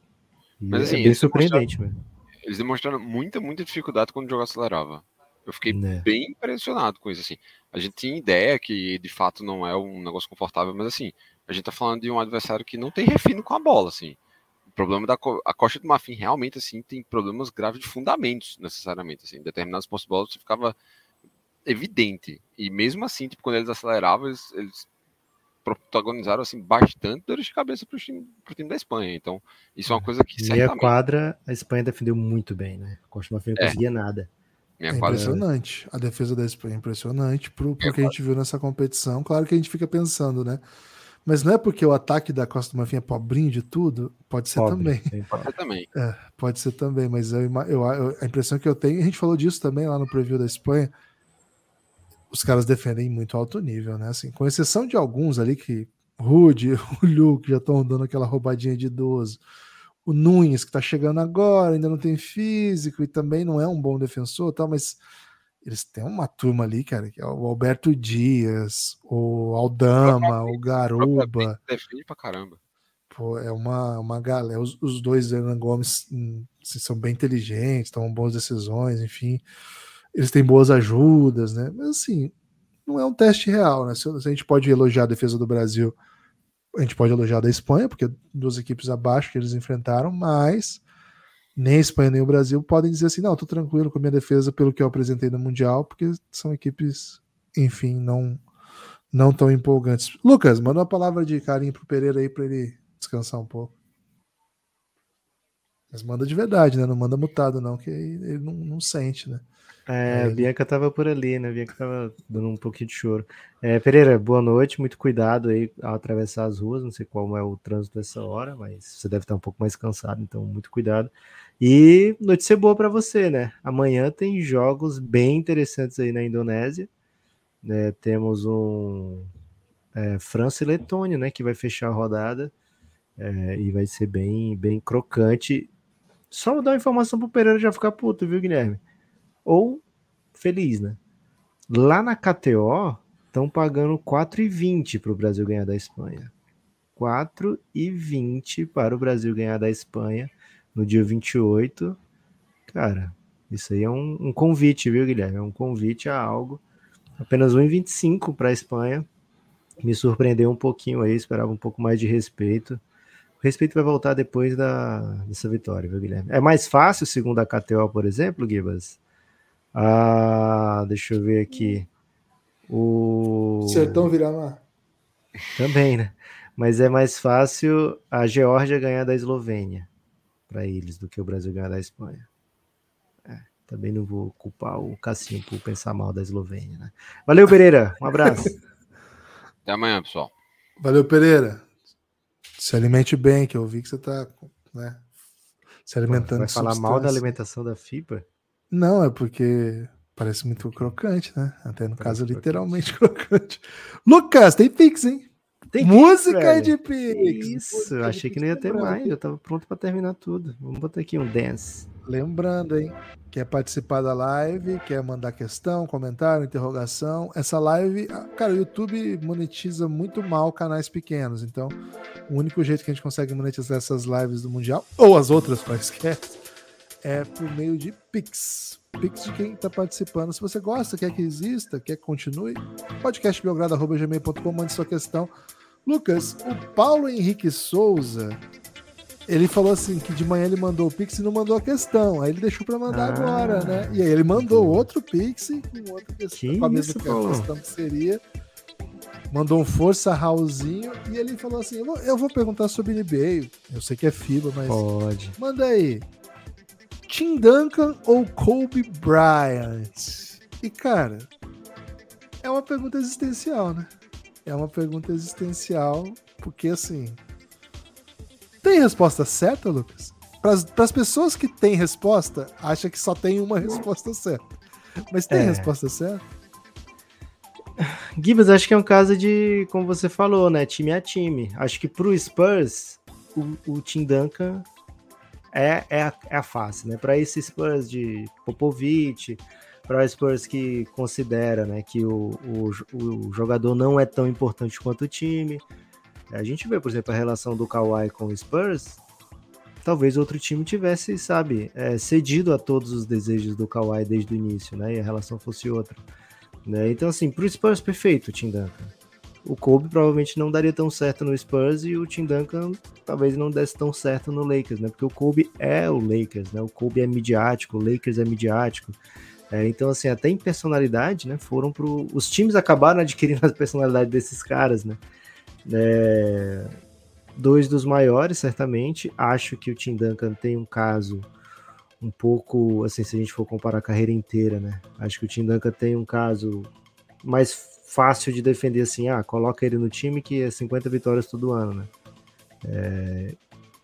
Mas assim, é bem surpreendente, velho. Eles demonstraram muita, muita dificuldade quando o jogo acelerava. Eu fiquei né. bem impressionado com isso, assim. A gente tinha ideia que de fato não é um negócio confortável, mas assim, a gente tá falando de um adversário que não tem refino com a bola, assim. O problema da a Costa do Marfim realmente, assim, tem problemas graves de fundamentos, necessariamente, assim. Em determinados postos de bola você ficava evidente. E mesmo assim, tipo, quando eles aceleravam, eles, eles protagonizaram assim bastante dores de cabeça para o time, time, da Espanha. Então, isso é uma coisa que Meia certamente... quadra, a Espanha defendeu muito bem, né? Costa não é. conseguia nada. é impressionante. A defesa da Espanha é impressionante pro, pro que a gente viu nessa competição. Claro que a gente fica pensando, né? Mas não é porque o ataque da Costa do Marfim é pobrinho de tudo? Pode ser Pobre, também. Pode ser também. É, pode ser também, mas eu, eu, eu, a impressão que eu tenho, a gente falou disso também lá no preview da Espanha, os caras defendem muito alto nível, né? Assim, com exceção de alguns ali que Rude, o Luke já estão dando aquela roubadinha de idoso. O Nunes, que tá chegando agora, ainda não tem físico e também não é um bom defensor, tal, mas eles têm uma turma ali, cara, que é o Alberto Dias, o Aldama, o Garuba. Defende pra caramba. Pô, é uma, uma galera. Os, os dois Hernan Gomes assim, são bem inteligentes, tomam boas decisões, enfim eles têm boas ajudas, né? Mas assim, não é um teste real, né? Se, a gente pode elogiar a defesa do Brasil, a gente pode elogiar da Espanha, porque duas equipes abaixo que eles enfrentaram, mas nem a Espanha nem o Brasil podem dizer assim, não, tô tranquilo com a minha defesa pelo que eu apresentei no Mundial, porque são equipes, enfim, não não tão empolgantes. Lucas, manda uma palavra de carinho pro Pereira aí para ele descansar um pouco. Mas manda de verdade, né? Não manda mutado, não, que ele não, não sente, né? É, a Bianca tava por ali, né? A Bianca tava dando um pouquinho de choro. É, Pereira, boa noite, muito cuidado aí ao atravessar as ruas. Não sei qual é o trânsito dessa hora, mas você deve estar um pouco mais cansado, então muito cuidado. E notícia boa para você, né? Amanhã tem jogos bem interessantes aí na Indonésia. Né? Temos um é, França e Letônia, né? Que vai fechar a rodada é, e vai ser bem, bem crocante. Só dar uma informação pro Pereira já ficar puto, viu, Guilherme? Ou feliz, né? Lá na KTO estão pagando 4,20 para o Brasil ganhar da Espanha. 4,20 para o Brasil ganhar da Espanha no dia 28. Cara, isso aí é um, um convite, viu, Guilherme? É um convite a algo. Apenas 1,25 para a Espanha. Me surpreendeu um pouquinho aí, esperava um pouco mais de respeito. O respeito vai voltar depois da, dessa vitória, viu, Guilherme? É mais fácil, segundo a KTO, por exemplo, Gibas? Ah, deixa eu ver aqui. O Sertão Viramar. Também, né? Mas é mais fácil a Geórgia ganhar da Eslovênia para eles do que o Brasil ganhar da Espanha. É, também não vou culpar o Cassinho por pensar mal da Eslovênia, né? Valeu, Pereira. Um abraço. Até amanhã, pessoal. Valeu, Pereira. Se alimente bem, que eu vi que você está né, se alimentando. Vai falar mal da alimentação da FIBA? Não, é porque parece muito crocante, né? Até no parece caso, crocante. literalmente crocante. Lucas, tem Pix, hein? Tem Música Pix, de Pix. Isso, Música achei que não ia ter mais. Eu tava pronto para terminar tudo. Vamos botar aqui um dance. Lembrando, hein? Quer participar da live, quer mandar questão, comentário, interrogação. Essa live, ah, cara, o YouTube monetiza muito mal canais pequenos. Então, o único jeito que a gente consegue monetizar essas lives do Mundial, ou as outras quaisquer, é por meio de Pix. Pix de quem está participando. Se você gosta, quer que exista, quer que continue, podcastbelgrado.gmail.com, mande sua questão. Lucas, o Paulo Henrique Souza, ele falou assim que de manhã ele mandou o Pix e não mandou a questão. Aí ele deixou para mandar ah, agora, né? E aí ele mandou outro Pix com outra questão, que com a mesma isso, questão que seria. Mandou um força Raulzinho e ele falou assim: eu vou, eu vou perguntar sobre NBA. Eu sei que é FIBA, mas. Pode. Manda aí. Tim Duncan ou Kobe Bryant? E cara, é uma pergunta existencial, né? É uma pergunta existencial, porque assim. Tem resposta certa, Lucas? Para as pessoas que têm resposta, acha que só tem uma resposta certa. Mas tem é. resposta certa? Gibbs, acho que é um caso de, como você falou, né? Time a time. Acho que pro Spurs, o, o Tim Duncan é, é, a, é a face, né? Para esse Spurs de Popovich, para o Spurs que considera né, que o, o, o, jogador não é tão importante quanto o time. A gente vê, por exemplo, a relação do Kawhi com o Spurs. Talvez outro time tivesse, sabe, é, cedido a todos os desejos do Kawhi desde o início, né? E a relação fosse outra. Né? Então, assim, para o Spurs, perfeito, Tim Duncan o Kobe provavelmente não daria tão certo no Spurs e o Tim Duncan talvez não desse tão certo no Lakers, né? Porque o Kobe é o Lakers, né? O Kobe é midiático, o Lakers é midiático. É, então, assim, até em personalidade, né? Foram pro. Os times acabaram adquirindo a personalidade desses caras, né? É... Dois dos maiores, certamente. Acho que o Tim Duncan tem um caso um pouco, assim, se a gente for comparar a carreira inteira, né? Acho que o Tim Duncan tem um caso mais fácil de defender assim, ah, coloca ele no time que é 50 vitórias todo ano, né? É,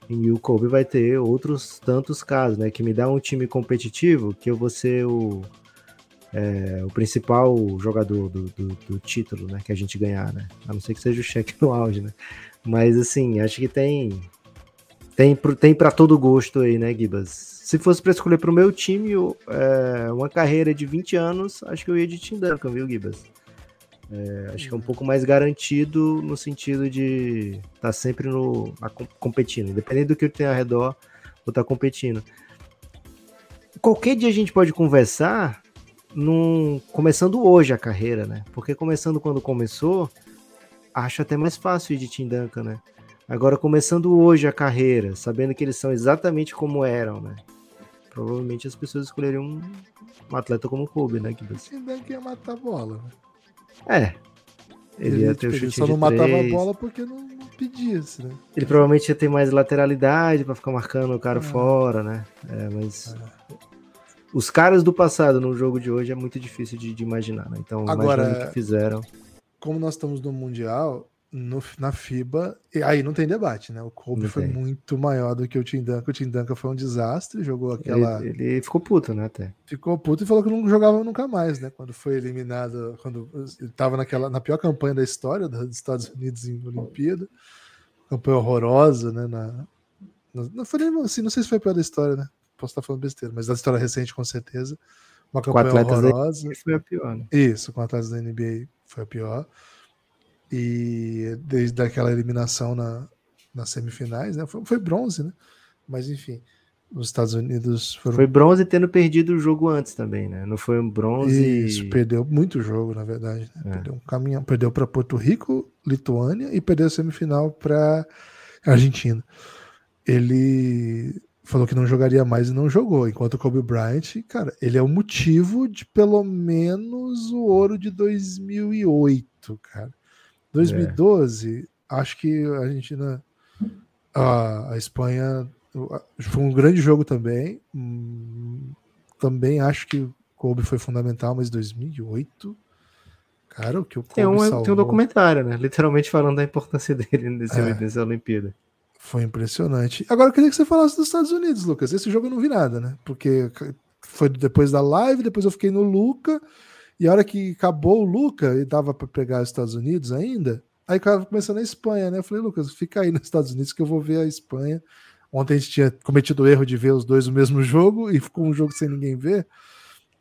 e o Kobe vai ter outros tantos casos, né? Que me dá um time competitivo que eu vou ser o, é, o principal jogador do, do, do, título, né? Que a gente ganhar, né? A não ser que seja o cheque no auge, né? Mas assim, acho que tem tem, tem para todo gosto aí, né, Gibas? Se fosse para escolher para o meu time é, uma carreira de 20 anos, acho que eu ia de Tim Duncan, viu, Gibas? É, acho que é um pouco mais garantido no sentido de estar tá sempre no, a, competindo, independente do que tenho ao redor, vou estar tá competindo. Qualquer dia a gente pode conversar, num, começando hoje a carreira, né? Porque começando quando começou, acho até mais fácil ir de Tim Duncan, né? Agora, começando hoje a carreira, sabendo que eles são exatamente como eram, né? Provavelmente as pessoas escolheriam um, um atleta como o Kobe, né? Tim Duncan ia matar a bola, né? É. Ele, ia ter o tipo, ele chute só de não matava a três. bola porque não, não pedia, assim, né? Ele provavelmente ia ter mais lateralidade pra ficar marcando o cara É. fora, né? É, mas os caras do passado no jogo de hoje é muito difícil de, de imaginar, né? Então, Agora- o que fizeram. Como nós estamos no Mundial, no- na FIBA, e aí não tem debate, né? O Kobe Não foi tem. muito maior do que o Tim Duncan. O Tim Duncan foi um desastre, jogou aquela. Ele, ele ficou puto, né? Até. Ficou puto e falou que não jogava nunca mais, né? Quando foi eliminado, quando ele tava naquela, na pior campanha da história dos Estados Unidos em Olimpíada. Campanha horrorosa, né? Na, na- não foi nem assim, não sei se foi a pior da história, né? Posso estar falando besteira, mas da história recente, com certeza. Uma Com campanha da horrorosa. NBA foi a pior, né? Isso, com atletas da NBA foi a pior. E desde aquela eliminação na, nas semifinais, né? Foi, foi bronze, né? Mas enfim, os Estados Unidos foram. Foi bronze tendo perdido o jogo antes também, né? Não foi um bronze. Isso, perdeu muito jogo, na verdade. né? É. Perdeu um caminhão, perdeu para Porto Rico, Lituânia e perdeu a semifinal para Argentina. Ele falou que não jogaria mais e não jogou, enquanto o Kobe Bryant, cara, ele é o motivo de pelo menos o ouro de 2008, cara. 2012, acho que a Argentina, a, a Espanha foi um grande jogo também. Hum, também acho que o Kobe foi fundamental, mas 2008, cara, o que o Kobe Tem um, salvou tem um documentário, né? Literalmente falando da importância dele nesse, É. nessa Olimpíada. foi impressionante. Agora eu queria que você falasse dos Estados Unidos, Lucas. Esse jogo eu não vi nada, né? Porque foi depois da live, depois eu fiquei no Luca, e a hora que acabou o Luca e dava para pegar os Estados Unidos ainda, aí o cara começou na Espanha, né? Eu falei, Lucas, fica aí nos Estados Unidos que eu vou ver a Espanha. Ontem a gente tinha cometido o erro de ver os dois no mesmo jogo e ficou um jogo sem ninguém ver.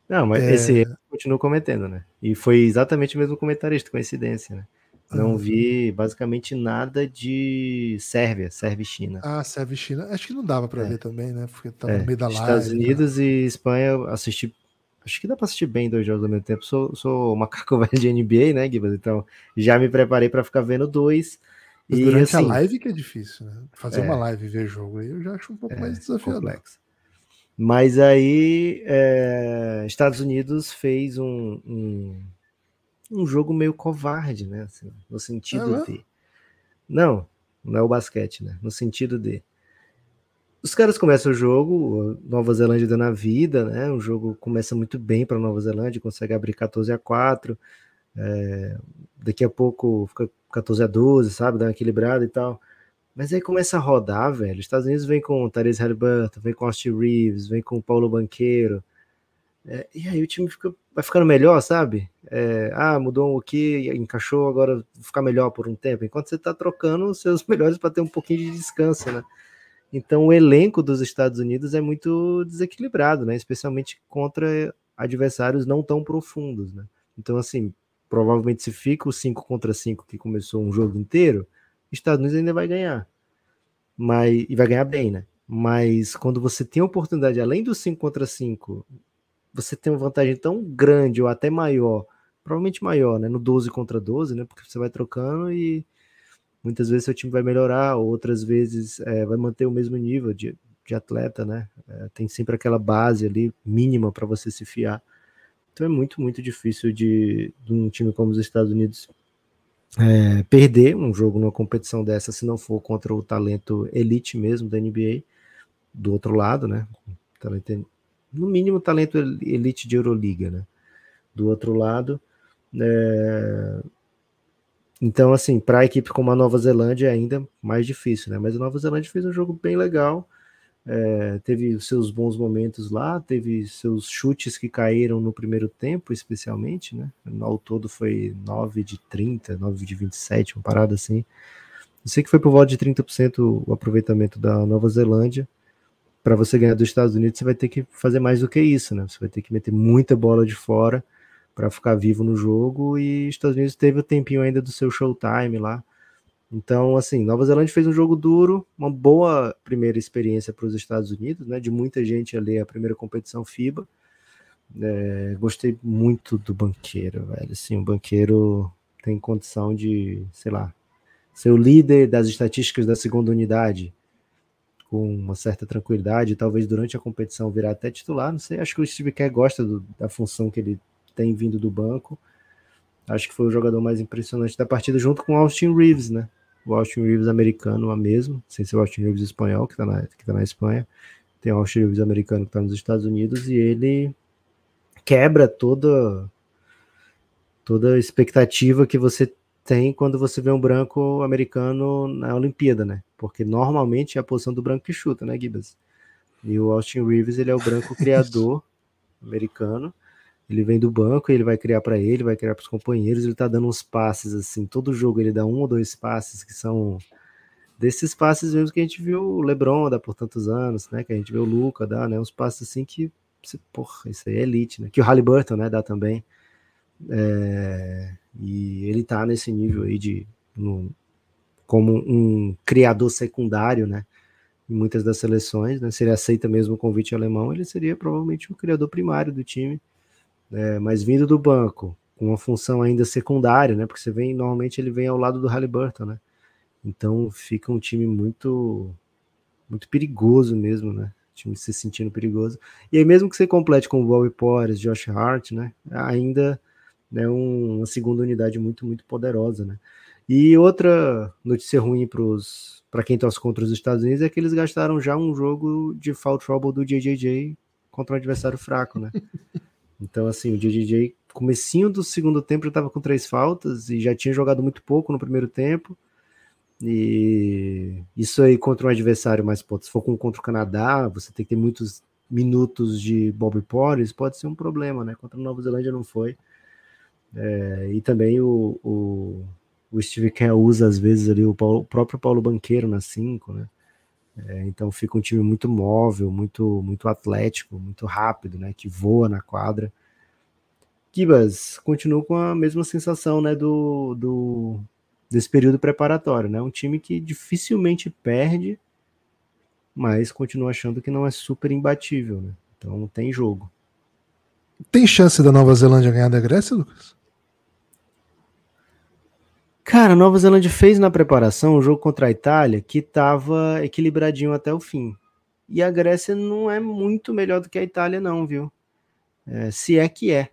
Não, mas É. esse erro continua cometendo, né? E foi exatamente o mesmo comentarista, coincidência, né? Não Uhum. vi basicamente nada de Sérvia, Sérvia e China. Ah, Sérvia e China. Acho que não dava para É. ver também, né? Porque tava É, no meio da live. Estados né? Unidos e Espanha, assisti. Acho que dá pra assistir bem dois jogos ao mesmo tempo. Sou, sou macaco velho de NBA, né, Gibas? Então já me preparei pra ficar vendo dois. Mas E durante assim, a live que é difícil, né? Fazer É. uma live e ver jogo aí eu já acho um pouco mais desafiador. complexo. Mas aí, é, Estados Unidos fez um, um, um jogo meio covarde, né? assim, no sentido É mesmo? de. Não, não é o basquete, né? No sentido de. Os caras começam o jogo, Nova Zelândia dando a vida, né? O jogo começa muito bem para Nova Zelândia, consegue abrir 14 a 4. é, daqui a pouco fica 14 a 12, sabe? Dá uma equilibrada e tal. Mas aí começa a rodar, velho. Os Estados Unidos vem com o Therese Halliburton, vem com Austin Reeves, vem com o Paulo Banqueiro. É, e aí o time fica, vai ficando melhor, sabe? É, ah, mudou um aqui, encaixou, agora ficar melhor por um tempo. Enquanto você tá trocando os seus melhores para ter um pouquinho de descanso, né? Então o elenco dos Estados Unidos é muito desequilibrado, né? Especialmente contra adversários não tão profundos, né? Então, assim, provavelmente se fica o 5 contra 5 que começou um jogo inteiro, Estados Unidos ainda vai ganhar. Mas, e vai ganhar bem, né? Mas quando você tem a oportunidade, além do 5 contra 5, você tem uma vantagem tão grande ou até maior, provavelmente maior, né? No 12 contra 12, né? Porque você vai trocando e muitas vezes seu time vai melhorar, outras vezes é, vai manter o mesmo nível de, de atleta, né? É, tem sempre aquela base ali mínima para você se fiar. Então é muito, muito difícil de, de um time como os Estados Unidos é, perder um jogo numa competição dessa se não for contra o talento elite mesmo da NBA, do outro lado, né? Talento, no mínimo talento elite de Euroliga, né? Do outro lado. É... Então, assim, para a equipe como a Nova Zelândia é ainda mais difícil, né? Mas a Nova Zelândia fez um jogo bem legal. É, teve seus bons momentos lá, teve seus chutes que caíram no primeiro tempo, especialmente, né? Ao todo foi 9 de 30, 9 de 27, uma parada assim. Eu sei que foi por volta de 30% o aproveitamento da Nova Zelândia. Para você ganhar dos Estados Unidos, você vai ter que fazer mais do que isso, né? Você vai ter que meter muita bola de fora para ficar vivo no jogo. E Estados Unidos teve o tempinho ainda do seu showtime lá. Então, assim, Nova Zelândia fez um jogo duro, uma boa primeira experiência para os Estados Unidos, né? De muita gente ali, a primeira competição FIBA. É, gostei muito do banqueiro, velho. Assim, o banqueiro tem condição de, sei lá, ser o líder das estatísticas da segunda unidade com uma certa tranquilidade, talvez durante a competição virar até titular, não sei, acho que o Steve Kerr gosta do, da função que ele tem vindo do banco, Acho que foi o jogador mais impressionante da partida, junto com o Austin Reeves, né? O Austin Reeves americano a mesmo, sem ser o Austin Reeves espanhol, que tá na, que tá na Espanha. Tem o Austin Reeves americano que tá nos Estados Unidos e ele quebra toda toda a expectativa que você tem quando você vê um branco americano na Olimpíada, né? Porque normalmente é a posição do branco que chuta, né, Gibas? E o Austin Reeves, ele é o branco criador americano. Ele vem do banco, ele vai criar para ele, vai criar para os companheiros, ele tá dando uns passes assim, todo jogo ele dá um ou dois passes que são desses passes mesmo que a gente viu o LeBron dar por tantos anos, né? Que a gente viu o Luca dar, né? Uns passes assim que, porra, isso aí é elite, né? Que o Halliburton, né, dá também. É, e ele tá nesse nível aí de no, como um criador secundário, né? Em muitas das seleções, né? Se ele aceita mesmo o convite alemão, ele seria provavelmente o criador primário do time, né? mas vindo do banco, com uma função ainda secundária, né? Porque você vem, normalmente ele vem ao lado do Halliburton, né? Então fica um time muito muito perigoso mesmo, né? O time se sentindo perigoso. E aí mesmo que você complete com o Bobby Porres, Josh Hart, né? Ainda né, um, uma segunda unidade muito, muito poderosa, né? E outra notícia ruim para quem torce contra os Estados Unidos é que eles gastaram já um jogo de foul trouble do JJJ contra um adversário fraco, né? Então, assim, o JJJ, comecinho do segundo tempo, já estava com três faltas e já tinha jogado muito pouco no primeiro tempo. E isso aí contra um adversário mais potente, se for contra o Canadá, você tem que ter muitos minutos de Bob Porres, pode ser um problema, né? Contra a Nova Zelândia não foi. É, e também o, o, o, Steve Kerr usa às vezes ali o, Paulo, o próprio Paulo Banqueiro na 5, né? É, então fica um time muito móvel, muito muito atlético, muito rápido, né? Que voa na quadra. Kibas, continuo com a mesma sensação, né? Do, do desse período preparatório, né? Um time que dificilmente perde, mas continua achando que não é super imbatível, né? Então tem jogo. Tem chance da Nova Zelândia ganhar da Grécia, Lucas? Cara, Nova Zelândia fez na preparação um jogo contra a Itália que estava equilibradinho até o fim. E a Grécia não é muito melhor do que a Itália, não, viu? É, se é que é.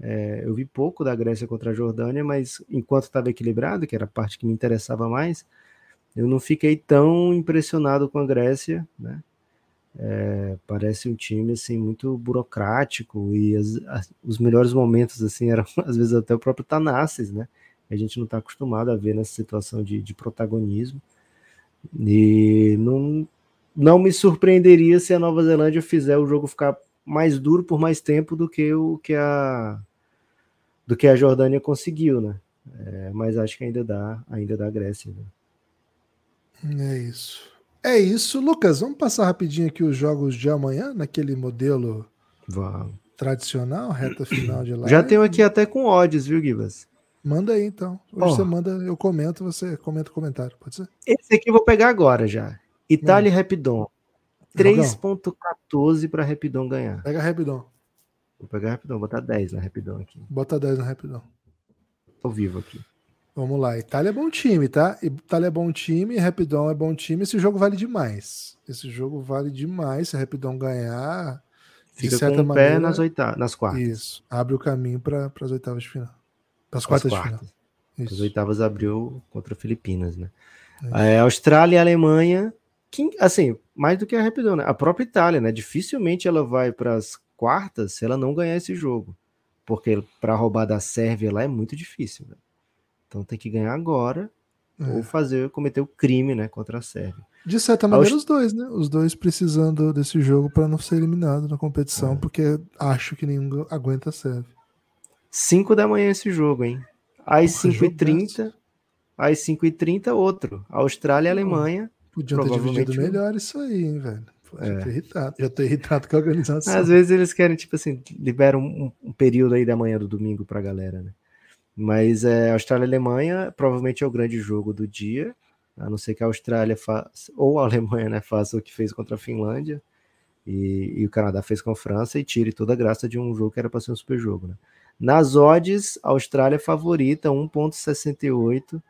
é. Eu vi pouco da Grécia contra a Jordânia, mas enquanto estava equilibrado, que era a parte que me interessava mais, eu não fiquei tão impressionado com a Grécia, né? É, parece um time assim muito burocrático e as, as, os melhores momentos assim eram às vezes até o próprio Tanassis, né? A gente não está acostumado a ver nessa situação de, de protagonismo. E não, não me surpreenderia se a Nova Zelândia fizer o jogo ficar mais duro por mais tempo do que o que a do que a Jordânia conseguiu, né? É, mas acho que ainda dá, ainda dá Grécia. Né? É isso. É isso, Lucas. Vamos passar rapidinho aqui os jogos de amanhã, naquele modelo vamos. tradicional, reta final de live. Já tenho aqui até com odds, viu, Gibas? Manda aí então. Hoje oh. você manda, eu comento, você comenta o comentário, pode ser? Esse aqui eu vou pegar agora já. Itália hum. Rapidon. 3.14 para Rapidon ganhar. Pega Rapidon. Vou pegar Rapidon, botar 10 na Rapidon aqui. Bota 10 na Rapidon. Tô vivo aqui. Vamos lá. Itália é bom time, tá? Itália é bom time, Rapidon é bom time. Esse jogo vale demais. Esse jogo vale demais. Se Rapidon ganhar, Fica de certa com maneira, pé nas, oitavas, nas quartas. Isso. Abre o caminho para as oitavas de final. As quartas, quartas. de final. As oitavas abriu contra Filipinas, né? É, Austrália e Alemanha, que, assim, mais do que a rapidão, né? A própria Itália, né? Dificilmente ela vai para as quartas se ela não ganhar esse jogo. Porque para roubar da Sérvia lá é muito difícil, né? Então tem que ganhar agora é. ou fazer cometer o crime, né, contra a Sérvia. De certa maneira, Aust... os dois, né? Os dois precisando desse jogo para não ser eliminado na competição, é. porque acho que nenhum aguenta a Sérvia. 5 da manhã esse jogo, hein? Às 5h30, às 5h30, outro. Austrália e Alemanha. Podiam ter dividido melhor isso aí, hein, velho. Já é. tô irritado. Já tô irritado com a organização. Às vezes eles querem, tipo assim, liberam um, um período aí da manhã do domingo pra galera, né? Mas é, Austrália e Alemanha provavelmente é o grande jogo do dia, a não ser que a Austrália faça, ou a Alemanha né, faça o que fez contra a Finlândia, e, e, o Canadá fez com a França e tire toda a graça de um jogo que era para ser um super jogo, né? Nas odds, a Austrália é favorita, 1,68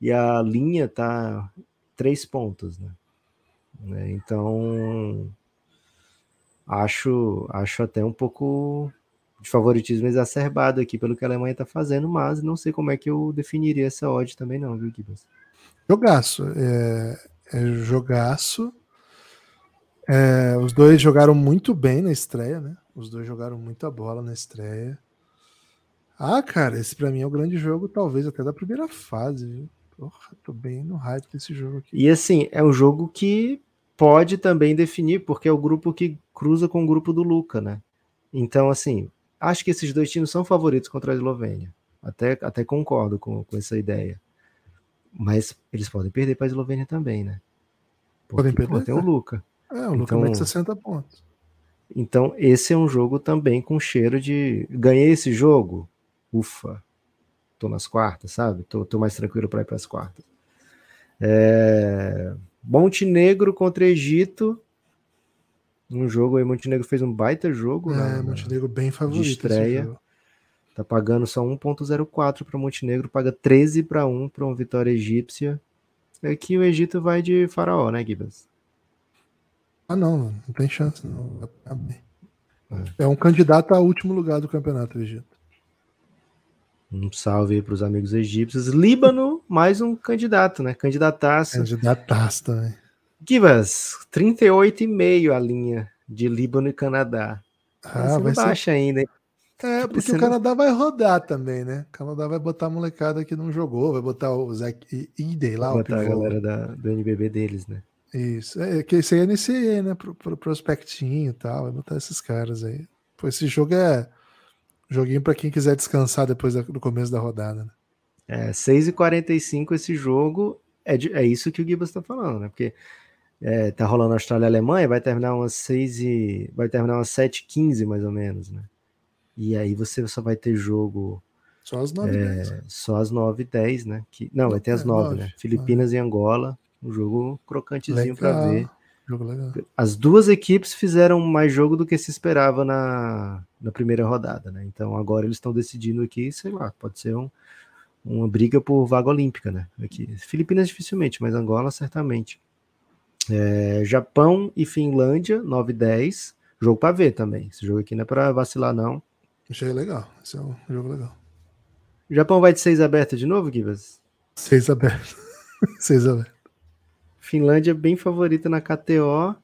e a linha tá 3 pontos, né? né? Então, acho, acho até um pouco de favoritismo exacerbado aqui pelo que a Alemanha está fazendo, mas não sei como é que eu definiria essa odd também não, viu, Gibbs? Jogaço. É, é jogaço. É, os dois jogaram muito bem na estreia, né? Os dois jogaram muita bola na estreia. Ah, cara, esse para mim é o grande jogo, talvez até da primeira fase, viu? Porra, tô bem no hype desse jogo aqui. E assim, é um jogo que pode também definir, porque é o grupo que cruza com o grupo do Luca, né? Então, assim, acho que esses dois times são favoritos contra a Eslovênia. Até, até concordo com, com essa ideia. Mas eles podem perder para a Eslovênia também, né? Porque, podem perder. Pô, tem o Luca. É, o Luca então, mete 60 pontos. Então, esse é um jogo também com cheiro de. Ganhei esse jogo? Ufa. Tô nas quartas, sabe? Tô, tô mais tranquilo para ir para as quartas. É... Montenegro contra Egito. Um jogo aí, Montenegro fez um baita jogo. É, na, Montenegro bem favorito. De estreia. Tá pagando só 1.04 para Montenegro, paga 13 para 1 para uma vitória egípcia. É que o Egito vai de faraó, né, Gibas? Ah, não, não tem chance. Não. É. é um candidato a último lugar do campeonato, o Egito. Um salve aí para os amigos egípcios. Líbano, mais um candidato, né? Candidataço. Candidataço também. Givas, 38,5 a linha de Líbano e Canadá. Ah, vai baixa ser... ainda, hein? É, porque o Canadá vai rodar também, né? O Canadá vai botar a molecada que não jogou, vai botar o Zach Idey lá. Vai botar a galera da, do NBB deles, né? Isso, é que esse aí é NCE, né? Pro, pro prospectinho e tal, vai botar esses caras aí. Pô, esse jogo é Joguinho para quem quiser descansar depois do começo da rodada. Né? É, 6h45 esse jogo, é, de, é isso que o Gibas está falando, né? Porque é, tá rolando Austrália e Alemanha, vai terminar umas 6 e. Vai terminar umas 7h15 mais ou menos, né? E aí você só vai ter jogo. Só às 9 é, 10. Só às 9 h 10, né? Que, não, vai ter às 9, 9 né? Filipinas 9. e Angola. Um jogo crocantezinho para ver. Jogo legal. As duas equipes fizeram mais jogo do que se esperava na, na primeira rodada, né? Então agora eles estão decidindo aqui, sei lá, pode ser um, uma briga por vaga olímpica, né? Aqui. Filipinas dificilmente, mas Angola certamente. É, Japão e Finlândia, 9 e 10. Jogo para ver também. Esse jogo aqui não é para vacilar, não. Achei legal. Esse é um jogo legal. Japão vai de 6 aberta de novo, Givas? 6 aberta. 6 aberta. Finlândia bem favorita na KTO.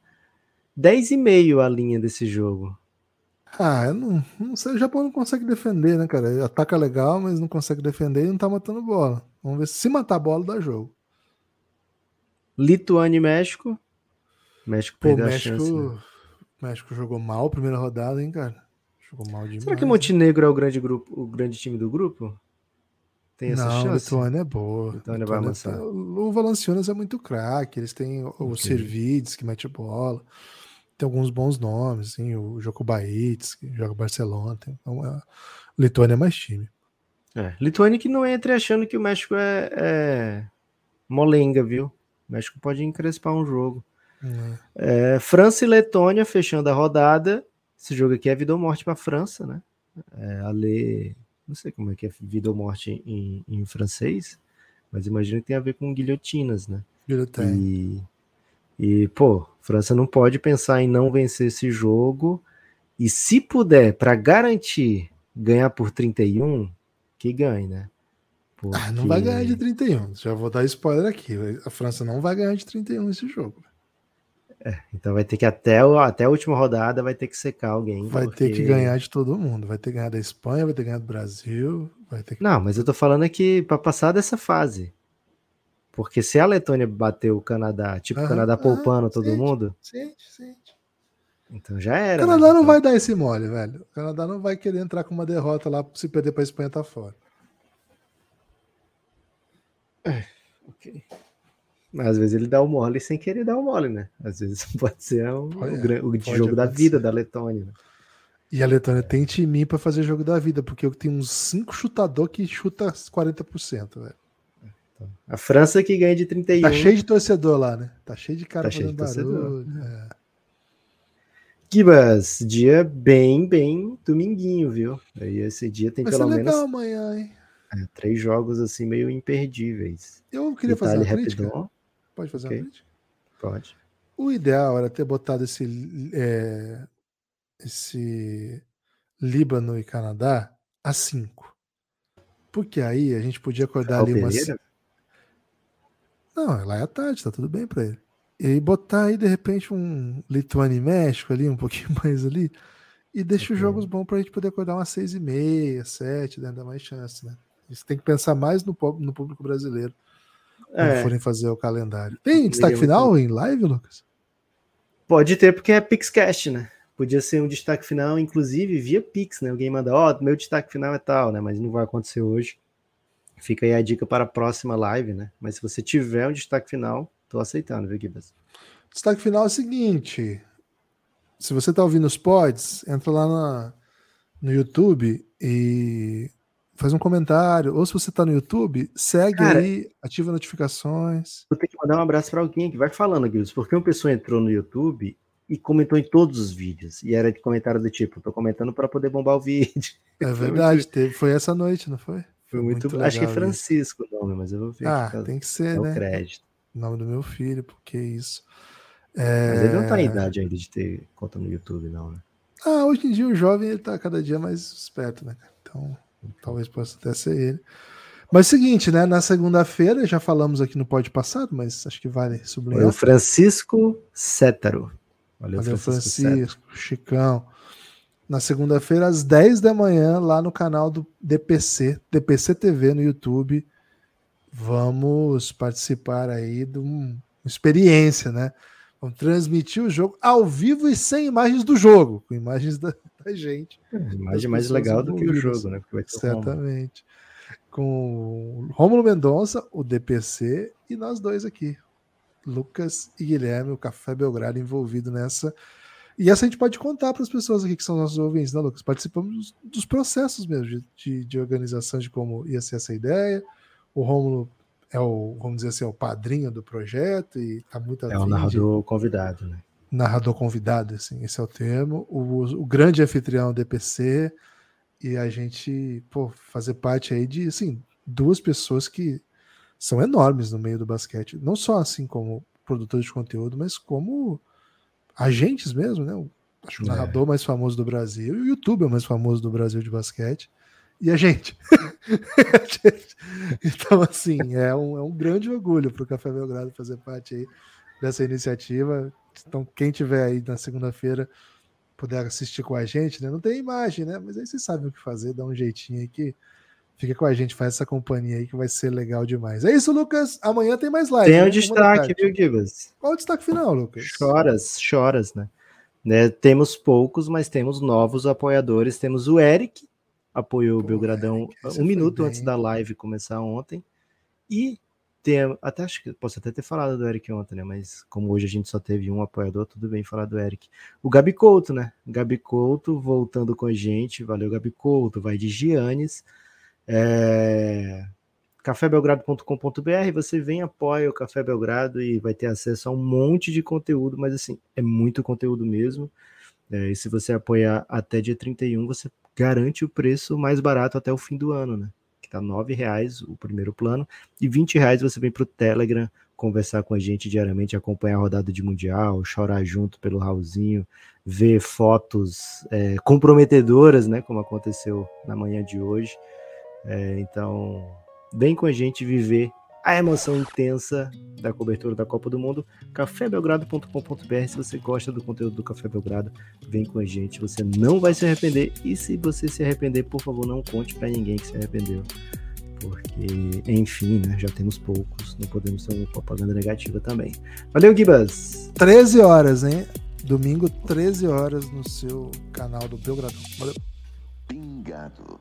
10,5 a linha desse jogo. Ah, eu não, não sei, o Japão não consegue defender, né, cara? Ataca legal, mas não consegue defender e não tá matando bola. Vamos ver se matar a bola dá jogo. Lituânia e México. México Pô, México, chance, né? México jogou mal a primeira rodada, hein, cara? Jogou mal demais. Será que Montenegro é o grande grupo, o grande time do grupo? Tem essa não, chance? Lituânia é boa. Lituânia, vai avançar. O Valanciunas é muito craque. Eles têm o okay. Servides, que mete bola. Tem alguns bons nomes, assim, o Joko Baitz, que joga Barcelona. Tem... Então, a Lituânia é mais time. É, Lituânia que não entre achando que o México é, é molenga, viu? O México pode encrespar um jogo. É. É, França e Letônia fechando a rodada. Esse jogo aqui é vida ou morte para a França, né? É, a Lê não sei como é que é vida ou morte em, em francês, mas imagino que tem a ver com guilhotinas, né? Guilhotina. E, pô, França não pode pensar em não vencer esse jogo. E se puder, para garantir ganhar por 31, que ganhe, né? Porque... Ah, não vai ganhar de 31. Já vou dar spoiler aqui. A França não vai ganhar de 31 esse jogo. É, então vai ter que até, o, até a última rodada vai ter que secar alguém. Vai porque... ter que ganhar de todo mundo. Vai ter que ganhar da Espanha, vai ter que ganhar do Brasil. Vai ter que... Não, mas eu tô falando aqui para passar dessa fase. Porque se a Letônia bateu o Canadá, tipo o Canadá poupando todo sente, mundo. Sente, sente. Então já era. O Canadá né? não então... vai dar esse mole, velho. O Canadá não vai querer entrar com uma derrota lá se perder para a Espanha tá fora. É, ok. Às vezes ele dá o mole sem querer dar o mole, né? Às vezes pode ser um, o, o jogo da vida da Letônia. Né? E a Letônia tem time para fazer jogo da vida, porque eu tenho uns 5 chutador que chuta 40%, velho. Então, a França que ganha de 31. Tá cheio de torcedor lá, né? Tá cheio de cara tá fazendo barulho. É. Kibas, dia bem, bem dominguinho, viu? Aí esse dia tem Vai pelo ser menos. legal amanhã, hein? É, três jogos assim meio imperdíveis. Eu queria Itália fazer uma crítica. Pode fazer okay. uma crítica? Pode. O ideal era ter botado esse, é, esse Líbano e Canadá às 5. Porque aí a gente podia acordar ali umas. Não, lá é à tarde, tá tudo bem pra ele. E botar aí, de repente, um Lituânia e México ali, um pouquinho mais ali, e deixa os Ok. jogos bons pra gente poder acordar umas seis e meia, sete, né? Dá mais chance, né? Isso tem que pensar mais no, no público brasileiro É, forem fazer o calendário. Tem destaque final em live, Lucas? pode ter porque é PixCast, né? Podia ser um destaque final, inclusive via Pix, né? Alguém manda, ó, meu destaque final é tal, né? Mas não vai acontecer hoje. Fica aí a dica para a próxima live, né? Mas se você tiver um destaque final, tô aceitando, viu, Gibas? Destaque final é o seguinte: se você tá ouvindo os pods, entra lá na- no YouTube e faz um comentário. Ou se você tá no YouTube, segue Cara, aí, ativa notificações. Vou ter que mandar um abraço para alguém que vai falando, Gibas, porque uma pessoa entrou no YouTube e comentou em todos os vídeos. E era de comentário do tipo, tô comentando para poder bombar o vídeo. É verdade, teve, foi essa noite, não foi? Foi muito, muito Acho que é Francisco o nome, mas eu vou ver Ah, aqui. tem que ser, é o né? crédito. Nome do meu filho, porque isso. Mas ele não tá em É, idade ainda de ter conta no YouTube, não, né? Ah, hoje em dia o jovem ele tá cada dia mais esperto, né? Então, talvez possa até ser ele. Mas seguinte, né? Na segunda-feira, já falamos aqui no pod passado, mas acho que vale Foi sublinhar. o Francisco Cétaro. Valeu, Valeu, Francisco, Cétaro. Francisco, Chicão. Na segunda-feira, às 10 da manhã, lá no canal do DPC, DPC TV no YouTube. Vamos participar aí de um- uma experiência, né? Vamos transmitir o jogo ao vivo e sem imagens do jogo, com imagens da, da gente. Das imagem mais legal do que o jogo, né? Porque vai ter. Certamente. Com o Rômulo Mendonça, o DPC, e nós dois aqui. Lucas e Guilherme, o Café Belgrado envolvido nessa. E essa a gente pode contar para as pessoas aqui que são nossos ouvintes, né, Lucas? Participamos dos, processos mesmo de, de, de organização de como ia ser essa ideia. O Rômulo é o, vamos dizer assim, é o padrinho do projeto e está muito É o de- narrador convidado, né? Narrador convidado, assim, esse é o termo, o, o grande anfitrião DPC, e a gente, pô, fazer parte aí de, assim, duas pessoas que são enormes no meio do basquete, não só assim como produtores de conteúdo, mas como agentes mesmo, né? O- Acho o É. narrador mais famoso do Brasil e o youtuber mais famoso do Brasil de basquete. E a gente. então, assim, é um, é um grande orgulho para o Café Belgrado fazer parte aí dessa iniciativa. Então, quem tiver aí na segunda-feira puder assistir com a gente, né? Não tem imagem, né? Mas aí vocês sabem o que fazer, dá um jeitinho aí que fica com a gente, faz essa companhia aí que vai ser legal demais. É isso, Lucas. Amanhã tem mais live. Tem né? um Uma da destaque, tarde. viu, Gibas? Qual o destaque final, Lucas? Choras, choras, né? Né, Temos poucos, mas temos novos apoiadores. Temos o Eric, apoiou Pô, o Belgradão Eric, um minuto bem. antes da live começar ontem. E tem, até acho que posso até ter falado do Eric ontem, né? Mas como hoje a gente só teve um apoiador, tudo bem falar do Eric. O Gabi Couto, né? Gabi Couto voltando com a gente. Valeu, Gabi Couto. Vai de Giannis. É... cafébelgrado.com.br, você vem, apoia o Café Belgrado e vai ter acesso a um monte de conteúdo, mas assim, é muito conteúdo mesmo. É, e se você apoiar até dia 31, você garante o preço mais barato até o fim do ano, né? Tá R$ reais o primeiro plano, e 20 reais você vem pro Telegram conversar com a gente diariamente, acompanhar a rodada de Mundial, chorar junto pelo Raulzinho, ver fotos é, comprometedoras, né? Como aconteceu na manhã de hoje. É, então, vem com a gente viver a emoção intensa da cobertura da Copa do Mundo. cafébelgrado.com.br. Se você gosta do conteúdo do Café Belgrado, vem com a gente. Você não vai se arrepender. E se você se arrepender, por favor, não conte para ninguém que se arrependeu. Porque, enfim, né? Já temos poucos. Não podemos ter uma propaganda negativa também. Valeu, Gibas! 13 horas, hein? Domingo, 13 horas no seu canal do Belgradão. Valeu. Pingado.